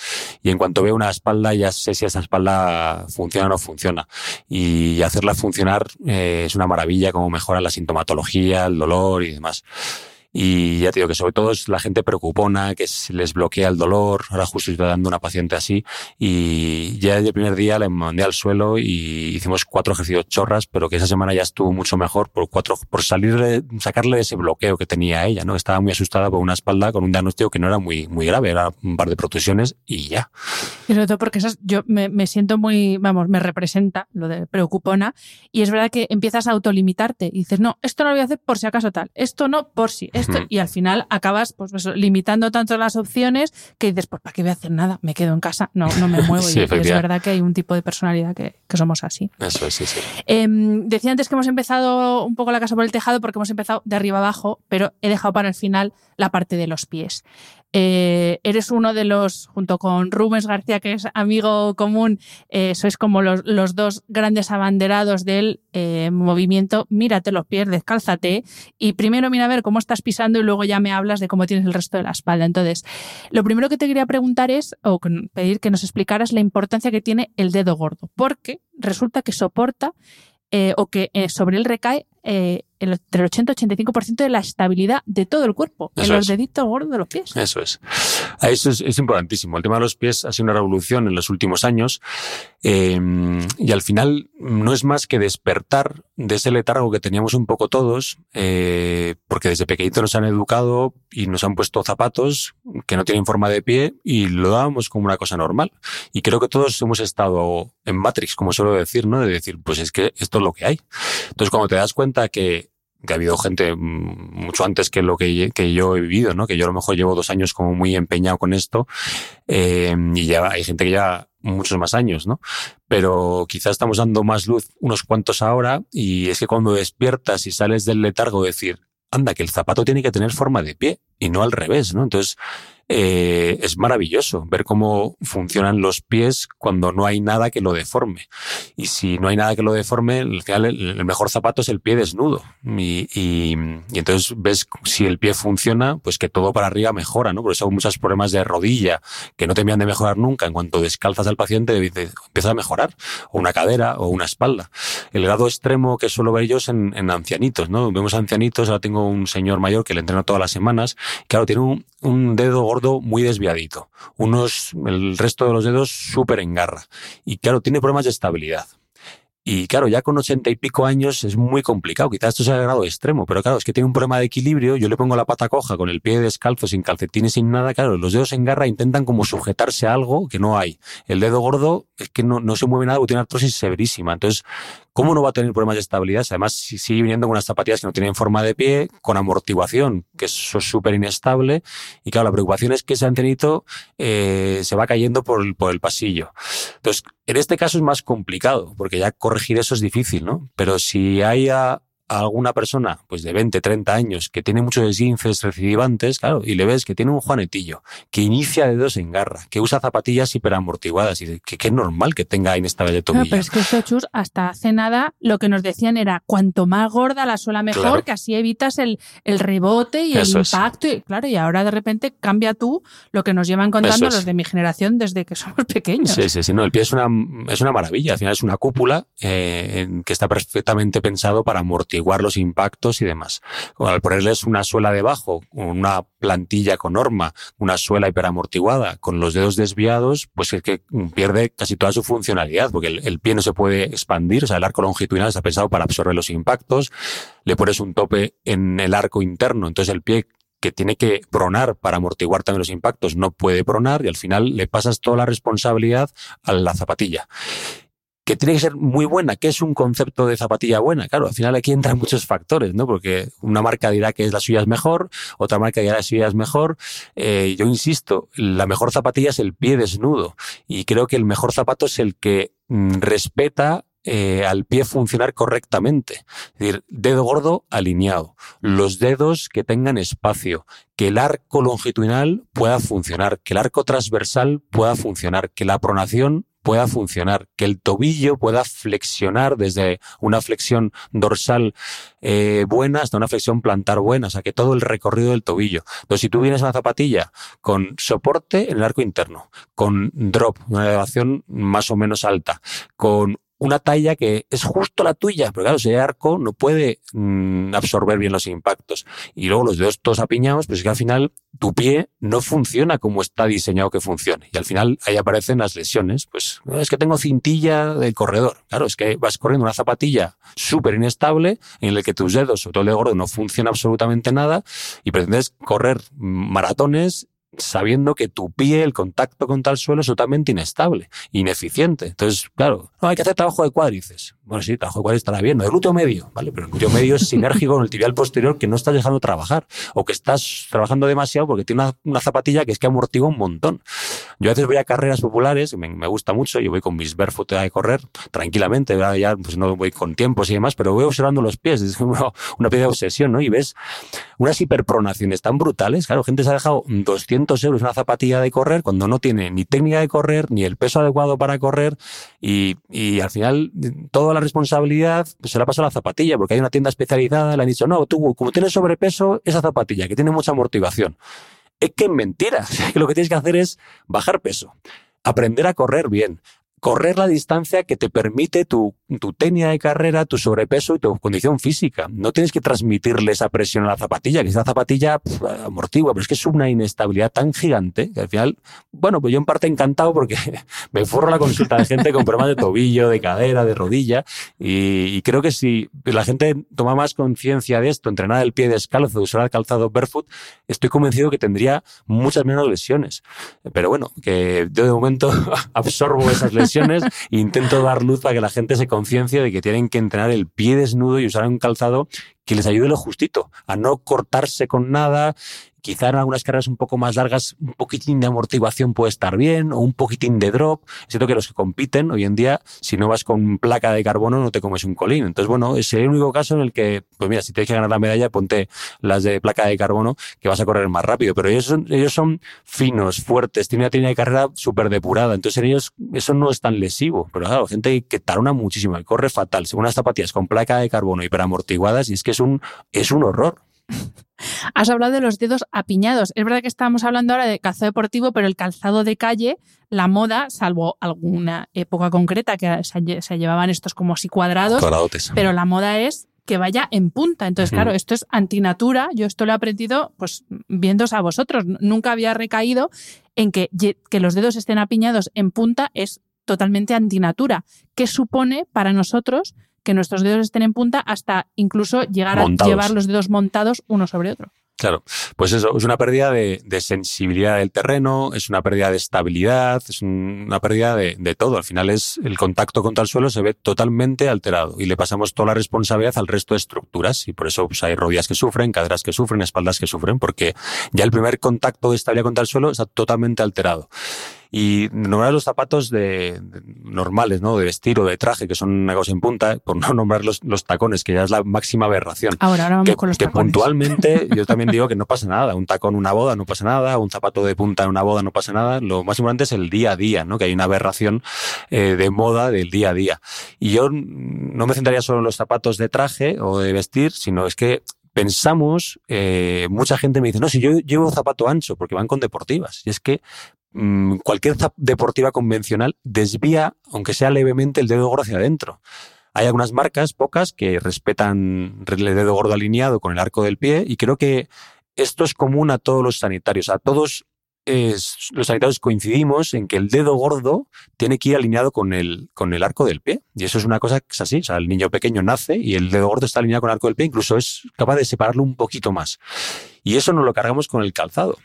Speaker 3: y en cuanto veo una espalda ya sé si esa espalda funciona o no funciona. Y hacerla funcionar eh, es una maravilla, como mejora la sintomatología, el dolor y demás. Y ya te digo que sobre todo es la gente preocupona, que les bloquea el dolor. Ahora justo estoy dando una paciente así. Y ya desde el primer día le mandé al suelo y hicimos cuatro ejercicios chorras, pero que esa semana ya estuvo mucho mejor por cuatro, por salir de, sacarle de ese bloqueo que tenía ella, ¿no? Estaba muy asustada por una espalda con un diagnóstico que no era muy, muy grave, era un par de protusiones y ya.
Speaker 2: Y sobre todo porque esas, yo me, me siento muy, vamos, me representa lo de preocupona. Y es verdad que empiezas a autolimitarte y dices, no, esto no lo voy a hacer por si acaso tal, esto no por si esto, y al final acabas pues, pues, limitando tanto las opciones que dices, pues ¿para qué voy a hacer nada? Me quedo en casa, no, no me muevo. sí, y es verdad que hay un tipo de personalidad que, que somos así.
Speaker 3: Eso es, sí, sí.
Speaker 2: Eh, decía antes que hemos empezado un poco la casa por el tejado porque hemos empezado de arriba abajo, pero he dejado para el final la parte de los pies. Eh, eres uno de los, junto con Rubens García, que es amigo común, eh, sois como los, los, dos grandes abanderados del eh, movimiento. Mírate los pies, descálzate y primero mira a ver cómo estás pisando y luego ya me hablas de cómo tienes el resto de la espalda. Entonces, lo primero que te quería preguntar es, o pedir que nos explicaras la importancia que tiene el dedo gordo, porque resulta que soporta o que sobre él recae el, entre el 80 y 85% de la estabilidad de todo el cuerpo, Eso en los es. deditos gordos de los pies.
Speaker 3: Eso es. Eso es, es, importantísimo. El tema de los pies ha sido una revolución en los últimos años eh, y al final no es más que despertar de ese letargo que teníamos un poco todos, eh, porque desde pequeñito nos han educado y nos han puesto zapatos que no tienen forma de pie y lo dábamos como una cosa normal. Y creo que todos hemos estado en Matrix, como suelo decir, ¿no? De decir, pues es que esto es lo que hay. Entonces, cuando te das cuenta que que ha habido gente mucho antes que lo que, yo he vivido, ¿no? Que yo a lo mejor llevo dos años como muy empeñado con esto eh, y ya hay gente que lleva muchos más años, ¿no? Pero quizás estamos dando más luz unos cuantos ahora y es que cuando despiertas y sales del letargo decir, anda, que el zapato tiene que tener forma de pie y no al revés, ¿no? Entonces, eh, es maravilloso ver cómo funcionan los pies cuando no hay nada que lo deforme. Y si no hay nada que lo deforme, al el, mejor zapato es el pie desnudo. Y, y, entonces ves si el pie funciona, pues que todo para arriba mejora, ¿no? Por eso hay muchos problemas de rodilla que no terminan de mejorar nunca. En cuanto descalzas al paciente, empieza a mejorar. O una cadera o una espalda. El grado extremo que suelo ver yo es en, en ancianitos, ¿no? Vemos ancianitos, ahora tengo un señor mayor que le entreno todas las semanas. Claro, tiene un, un dedo gordo muy desviadito. Unos, el resto de los dedos súper en garra. Y claro, tiene problemas de estabilidad. Y claro, ya con ochenta y pico años es muy complicado. Quizás esto sea el grado extremo, pero claro, es que tiene un problema de equilibrio. Yo le pongo la pata coja con el pie descalzo, sin calcetines, sin nada. Claro, los dedos en garra intentan como sujetarse a algo que no hay. El dedo gordo es que no, no se mueve nada porque tiene artrosis severísima. Entonces, ¿Cómo no va a tener problemas de estabilidad? Además, sigue viniendo con unas zapatillas que no tienen forma de pie, con amortiguación, que es súper inestable. Y claro, la preocupación es que ese antenito eh, se va cayendo por por el pasillo. Entonces, en este caso es más complicado, porque ya corregir eso es difícil, ¿no? Pero si hay a alguna persona pues de 20, 30 años que tiene muchos esguinces recidivantes, claro, y le ves que tiene un juanetillo, que inicia dedos en garra, que usa zapatillas hiperamortiguadas y que, es normal que tenga inestabilidad de tobillo.
Speaker 2: pero es que esto, Chus, hasta hace nada lo que nos decían era cuanto más gorda la suela mejor, que así evitas el, el rebote y el impacto. Y claro, y ahora de repente cambia tú lo que nos llevan contando los de mi generación desde que somos pequeños.
Speaker 3: Sí, sí, sí. No, el pie es una, es una maravilla. Al final es una cúpula eh, que está perfectamente pensado para amortiguar igual los impactos y demás. Al ponerles una suela debajo, una plantilla con norma, una suela hiperamortiguada, con los dedos desviados, pues es que pierde casi toda su funcionalidad, porque el, pie no se puede expandir, o sea, el arco longitudinal está pensado para absorber los impactos, le pones un tope en el arco interno, entonces el pie que tiene que pronar para amortiguar también los impactos, no puede pronar y al final le pasas toda la responsabilidad a la zapatilla que tiene que ser muy buena. ¿Qué es un concepto de zapatilla buena? Claro, al final aquí entran muchos factores, ¿no? Porque una marca dirá que es la suya es mejor, otra marca dirá que la suya es mejor. Eh, yo insisto, la mejor zapatilla es el pie desnudo y creo que el mejor zapato es el que mm, respeta eh, al pie funcionar correctamente. Es decir, dedo gordo alineado, los dedos que tengan espacio, que el arco longitudinal pueda funcionar, que el arco transversal pueda funcionar, que la pronación pueda funcionar, que el tobillo pueda flexionar desde una flexión dorsal eh, buena hasta una flexión plantar buena, o sea, que todo el recorrido del tobillo. Entonces, si tú vienes a una zapatilla con soporte en el arco interno, con drop, una elevación más o menos alta, con una talla que es justo la tuya, pero claro, ese arco no puede mm, absorber bien los impactos. Y luego los dedos todos apiñados, pues es que al final tu pie no funciona como está diseñado que funcione. Y al final ahí aparecen las lesiones. Pues es que tengo cintilla del corredor. Claro, es que vas corriendo una zapatilla súper inestable en la que tus dedos, sobre todo el dedo gordo, no funciona absolutamente nada y pretendes correr maratones sabiendo que tu pie, el contacto con tal suelo es totalmente inestable, ineficiente. Entonces, claro, no hay que hacer trabajo de cuádriceps. Bueno, sí, trabajo de cuádriceps estará bien, no de glúteo medio, ¿vale? Pero el glúteo medio es sinérgico con el tibial posterior que no estás dejando trabajar o que estás trabajando demasiado porque tiene una, zapatilla que es que amortigua un montón. Yo a veces voy a carreras populares, me, me gusta mucho, yo voy con mis barefoot a correr tranquilamente, ya pues no voy con tiempos y demás, pero voy observando los pies, es una, una pieza de obsesión, ¿no? Y ves unas hiperpronaciones tan brutales, claro, gente se ha dejado 200 euros una zapatilla de correr cuando no tiene ni técnica de correr, ni el peso adecuado para correr y, y al final toda la responsabilidad se la pasa a la zapatilla porque hay una tienda especializada, le han dicho, no, tú como tienes sobrepeso, esa zapatilla que tiene mucha amortiguación. Es que es mentira, lo que tienes que hacer es bajar peso, aprender a correr bien, correr la distancia que te permite tu, tu técnica de carrera, tu sobrepeso y tu condición física. No tienes que transmitirle esa presión a la zapatilla, que esa zapatilla amortigua, pero es que es una inestabilidad tan gigante que al final, bueno, pues yo en parte encantado porque me forro la consulta de gente con problemas de tobillo, de cadera, de rodilla y, creo que si la gente toma más conciencia de esto, entrenar el pie descalzo, usar el calzado barefoot, estoy convencido que tendría muchas menos lesiones. Pero bueno, que yo de momento absorbo esas lesiones intento dar luz para que la gente se conciencie de que tienen que entrenar el pie desnudo y usar un calzado que les ayude lo justito, a no cortarse con nada, quizá en algunas carreras un poco más largas, un poquitín de amortiguación puede estar bien, o un poquitín de drop. Siento que los que compiten hoy en día, si no vas con placa de carbono, no te comes un colín. Entonces, bueno, es el único caso en el que, pues mira, si tienes que ganar la medalla, ponte las de placa de carbono, que vas a correr más rápido. Pero ellos son, ellos son finos, fuertes, tienen una línea de carrera súper depurada. Entonces, en ellos eso no es tan lesivo. Pero claro, gente que tarona muchísimo, que corre fatal, unas zapatillas con placa de carbono hiperamortiguadas, y es que es un, es un horror.
Speaker 2: Has hablado de los dedos apiñados. Es verdad que estamos hablando ahora de calzado deportivo, pero el calzado de calle, la moda, salvo alguna época concreta que se, llevaban estos como así cuadrados, pero la moda es que vaya en punta. Entonces, claro, esto es antinatura. Yo esto lo he aprendido pues viéndose a vosotros. Nunca había recaído en que, que los dedos estén apiñados en punta es totalmente antinatura. ¿Qué supone para nosotros que nuestros dedos estén en punta hasta incluso llegar a llevar los dedos montados uno sobre otro.
Speaker 3: Claro, pues eso, es una pérdida de, sensibilidad del terreno, es una pérdida de estabilidad, es una pérdida de, todo. Al final es el contacto contra el suelo se ve totalmente alterado y le pasamos toda la responsabilidad al resto de estructuras y por eso pues, hay rodillas que sufren, caderas que sufren, espaldas que sufren, porque ya el primer contacto de estabilidad contra el suelo está totalmente alterado. Y nombrar los zapatos de, normales, ¿no? De vestir o de traje, que son una cosa en punta, por no nombrar los, los tacones, que ya es la máxima aberración.
Speaker 2: Ahora, ahora vamos
Speaker 3: que,
Speaker 2: con los
Speaker 3: que puntualmente, yo también digo que no pasa nada. Un tacón, una boda, no pasa nada. Un zapato de punta en una boda, no pasa nada. Lo más importante es el día a día, ¿no? Que hay una aberración eh, de moda del día a día. Y yo no me centraría solo en los zapatos de traje o de vestir, sino es que pensamos, eh, mucha gente me dice, no, si yo llevo zapato ancho, porque van con deportivas. Y es que Mm, cualquier deportiva convencional desvía, aunque sea levemente, el dedo gordo hacia adentro. Hay algunas marcas, pocas, que respetan el dedo gordo alineado con el arco del pie y creo que esto es común a todos los sanitarios. A todos los sanitarios coincidimos en que el dedo gordo tiene que ir alineado con el, con el arco del pie. Y eso es una cosa que es así. O sea, el niño pequeño nace y el dedo gordo está alineado con el arco del pie, incluso es capaz de separarlo un poquito más. Y eso nos lo cargamos con el calzado.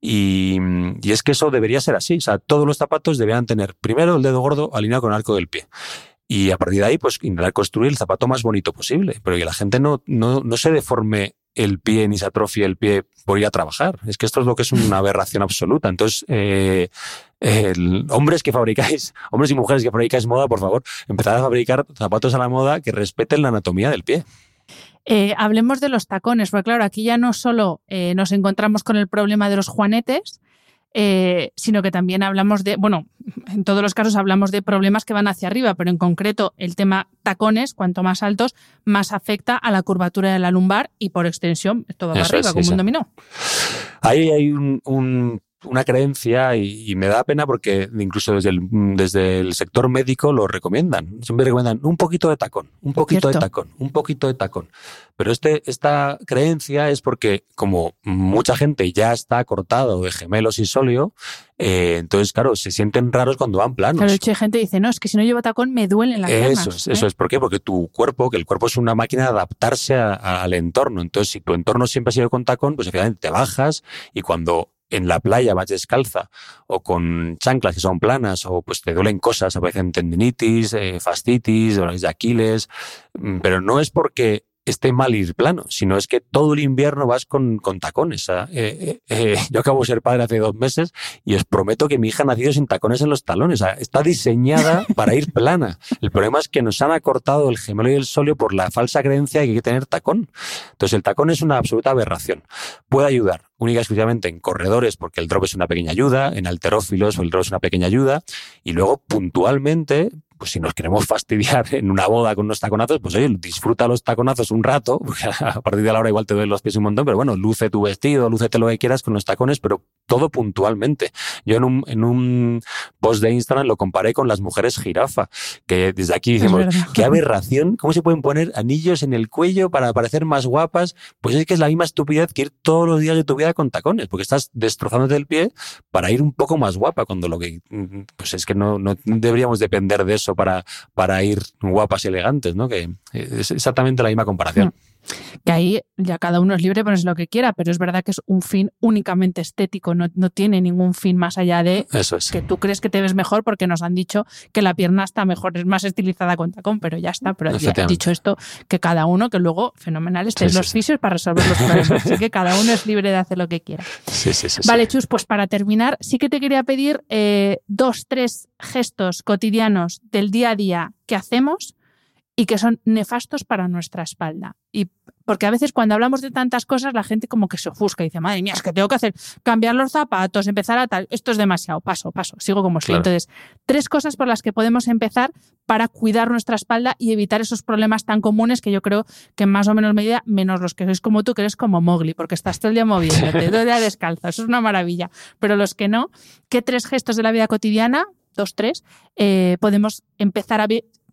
Speaker 3: Y, es que eso debería ser así. O sea, todos los zapatos deberían tener primero el dedo gordo alineado con el arco del pie. Y a partir de ahí, pues intentar construir el zapato más bonito posible. Pero que la gente no, no, no se deforme el pie ni se atrofie el pie por ir a trabajar. Es que esto es lo que es una aberración absoluta. Entonces, eh, hombres que fabricáis, hombres y mujeres que fabricáis moda, por favor, empezad a fabricar zapatos a la moda que respeten la anatomía del pie.
Speaker 2: Eh, hablemos de los tacones, porque claro, aquí ya no solo eh, nos encontramos con el problema de los juanetes, eh, sino que también hablamos de, bueno, en todos los casos hablamos de problemas que van hacia arriba, pero en concreto el tema tacones, cuanto más altos, más afecta a la curvatura de la lumbar y por extensión todo va arriba, como un dominó.
Speaker 3: Ahí hay un una creencia y, me da pena porque incluso desde el, desde el sector médico lo recomiendan. Siempre recomiendan un poquito de tacón, un poquito de tacón, un poquito de tacón. Pero este, esta creencia es porque como mucha gente ya está cortado de gemelos y sóleo, eh, entonces, claro, se sienten raros cuando van planos.
Speaker 2: Claro, de gente dice, no, es que si no llevo tacón me duele la
Speaker 3: Eso es, eso ¿eh? es. ¿Por qué? Porque tu cuerpo, que el cuerpo es una máquina de adaptarse al entorno. Entonces, si tu entorno siempre ha sido con tacón, pues efectivamente te bajas y cuando en la playa vas descalza o con chanclas que son planas o pues te duelen cosas, aparecen tendinitis, eh, fascitis, dolores de Aquiles, mm, pero no es porque esté mal ir plano, sino es que todo el invierno vas con, con tacones. Eh, eh, eh, yo acabo de ser padre hace dos meses y os prometo que mi hija ha nacido sin tacones en los talones. está diseñada para ir plana. El problema es que nos han acortado el gemelo y el sóleo por la falsa creencia de que hay que tener tacón. Entonces el tacón es una absoluta aberración. Puede ayudar única y exclusivamente en corredores porque el drop es una pequeña ayuda, en alterófilos el drop es una pequeña ayuda y luego puntualmente pues si nos queremos fastidiar en una boda con unos taconazos, pues oye, disfruta los taconazos un rato, porque a partir de la hora igual te duelen los pies un montón, pero bueno, luce tu vestido, lúcete lo que quieras con los tacones, pero todo puntualmente. Yo en un, en un post de Instagram lo comparé con las mujeres jirafa, que desde aquí decimos, qué aberración, ¿cómo se pueden poner anillos en el cuello para parecer más guapas? Pues es que es la misma estupidez que ir todos los días de tu vida con tacones, porque estás destrozándote el pie para ir un poco más guapa, cuando lo que, pues es que no, no deberíamos depender de eso para, para ir guapas y elegantes, ¿no? Que es exactamente la misma comparación.
Speaker 2: Que ahí ya cada uno es libre de ponerse lo que quiera, pero es verdad que es un fin únicamente estético, no, no tiene ningún fin más allá de
Speaker 3: Eso es.
Speaker 2: que tú crees que te ves mejor porque nos han dicho que la pierna está mejor, es más estilizada con tacón, pero ya está. Pero ya
Speaker 3: Efectivamente.
Speaker 2: dicho esto, que cada uno, que luego, fenomenal,
Speaker 3: Sí, sí,
Speaker 2: los
Speaker 3: sí.
Speaker 2: fisios para resolver los problemas. Así que cada uno es libre de hacer lo que quiera.
Speaker 3: Sí, sí, sí. sí.
Speaker 2: Vale, Chus, pues para terminar, sí que te quería pedir eh, dos, tres gestos cotidianos del día a día que hacemos y que son nefastos para nuestra espalda. Y porque a veces cuando hablamos de tantas cosas, la gente como que se ofusca y dice, madre mía, es que tengo que hacer, cambiar los zapatos, empezar a tal, esto es demasiado, paso, paso, sigo como estoy.
Speaker 3: Claro.
Speaker 2: Entonces, tres cosas por las que podemos empezar para cuidar nuestra espalda y evitar esos problemas tan comunes que yo creo que en más o menos medida, menos los que sois como tú, que eres como Mowgli, porque estás todo el día moviéndote, todo el día descalzo, eso es una maravilla. Pero los que no, ¿qué tres gestos de la vida cotidiana, dos, tres, eh, podemos empezar a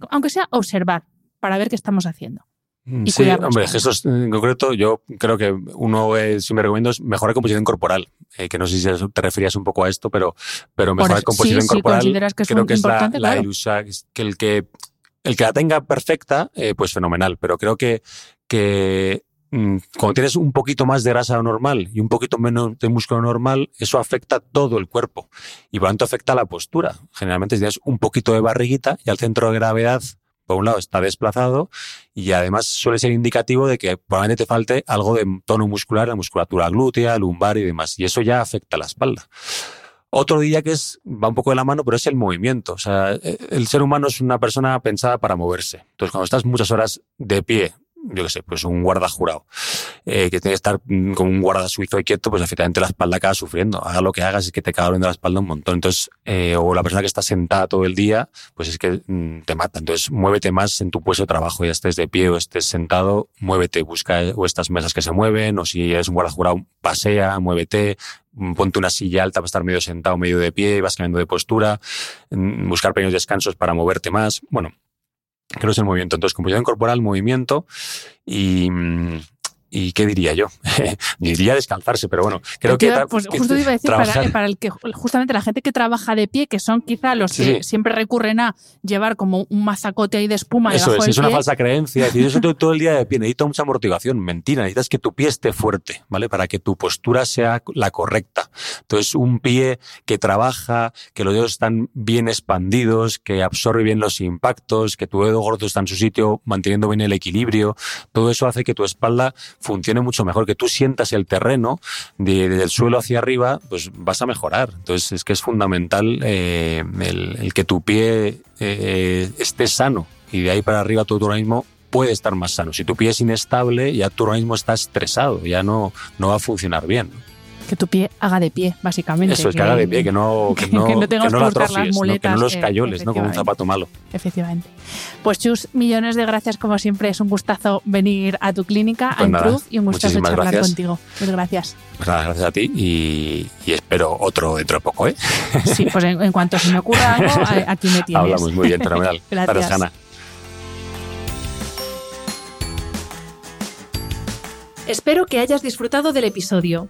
Speaker 2: aunque sea observar, para ver qué estamos haciendo?
Speaker 3: Mm,
Speaker 2: y
Speaker 3: Sí, hombre, gestos en concreto, yo creo que uno, eh, si me recomiendo, es mejorar composición corporal. eh, que no sé si te referías un poco a esto, pero, pero mejorar composición
Speaker 2: sí, sí,
Speaker 3: corporal
Speaker 2: consideras que
Speaker 3: creo que es la,
Speaker 2: claro.
Speaker 3: ilusa- que el que el que la tenga perfecta, eh, pues fenomenal. Pero creo que, que mm, cuando tienes un poquito más de grasa normal y un poquito menos de músculo normal, eso afecta todo el cuerpo y por lo tanto afecta la postura. Generalmente si tienes un poquito de barriguita y al centro de gravedad, por un lado, está desplazado y además suele ser indicativo de que probablemente te falte algo de tono muscular, la musculatura glútea, lumbar y demás. Y eso ya afecta a la espalda. Otro día que es, va un poco de la mano, pero es el movimiento. O sea, eh, el ser humano es una persona pensada para moverse. Entonces, cuando estás muchas horas de pie, yo qué sé, pues un guarda jurado, eh, que tiene que estar mm, con un guarda suizo y quieto, pues efectivamente la espalda acaba sufriendo. Haga lo que hagas, es que te acaba doliendo la espalda un montón. Entonces, eh, o la persona que está sentada todo el día, pues es que mm, te mata. Entonces, muévete más en tu puesto de trabajo, ya estés de pie o estés sentado, muévete, busca o estas mesas que se mueven, o si eres un guarda jurado, pasea, muévete, mm, ponte una silla alta para estar medio sentado, medio de pie, vas cambiando de postura, buscar pequeños descansos para moverte más. Bueno, creo que es el movimiento. Entonces, composición corporal, movimiento y... ¿Y qué diría yo? diría descalzarse, pero bueno, creo que...
Speaker 2: pues
Speaker 3: que
Speaker 2: justo te iba a decir para,
Speaker 3: trabajar-
Speaker 2: para el que justamente la gente que trabaja de pie, que son quizá los
Speaker 3: Sí,
Speaker 2: que siempre recurren a llevar como un mazacote ahí de espuma
Speaker 3: Eso
Speaker 2: debajo
Speaker 3: es,
Speaker 2: del
Speaker 3: es una falsa creencia. Es decir, eso todo, todo el día de pie, necesito mucha amortiguación. Mentira, necesitas que tu pie esté fuerte, ¿vale? Para que tu postura sea la correcta. Entonces, un pie que trabaja, que los dedos están bien expandidos, que absorbe bien los impactos, que tu dedo gordo está en su sitio, manteniendo bien el equilibrio, todo eso hace que tu espalda funcione mucho mejor, que tú sientas el terreno de- del suelo hacia arriba, pues vas a mejorar. Entonces, es que es fundamental eh, el, el que tu pie eh, esté sano y de ahí para arriba todo tu organismo puede estar más sano. Si tu pie es inestable, ya tu organismo está estresado, ya no, no va a funcionar bien.
Speaker 2: Que tu pie haga de pie, básicamente.
Speaker 3: Eso es que haga de pie, que no, que
Speaker 2: que
Speaker 3: no,
Speaker 2: no
Speaker 3: que no
Speaker 2: que
Speaker 3: la
Speaker 2: buscar las
Speaker 3: ¿no? que
Speaker 2: muletas,
Speaker 3: no los
Speaker 2: eh,
Speaker 3: cayoles, ¿no? Como un zapato malo.
Speaker 2: Efectivamente. Pues Chus, millones de gracias como siempre. Es un gustazo venir a tu clínica,
Speaker 3: Pues
Speaker 2: a
Speaker 3: nada,
Speaker 2: Improve, y un gustazo charlar
Speaker 3: gracias.
Speaker 2: contigo. Pues gracias.
Speaker 3: Pues nada, gracias a ti y, y espero otro dentro de poco, ¿eh?
Speaker 2: Sí, pues en, en cuanto se me ocurra algo, aquí me tienes.
Speaker 3: Hablamos muy bien, fenomenal.
Speaker 2: Gracias.
Speaker 3: Hanna.
Speaker 2: Espero que hayas disfrutado del episodio.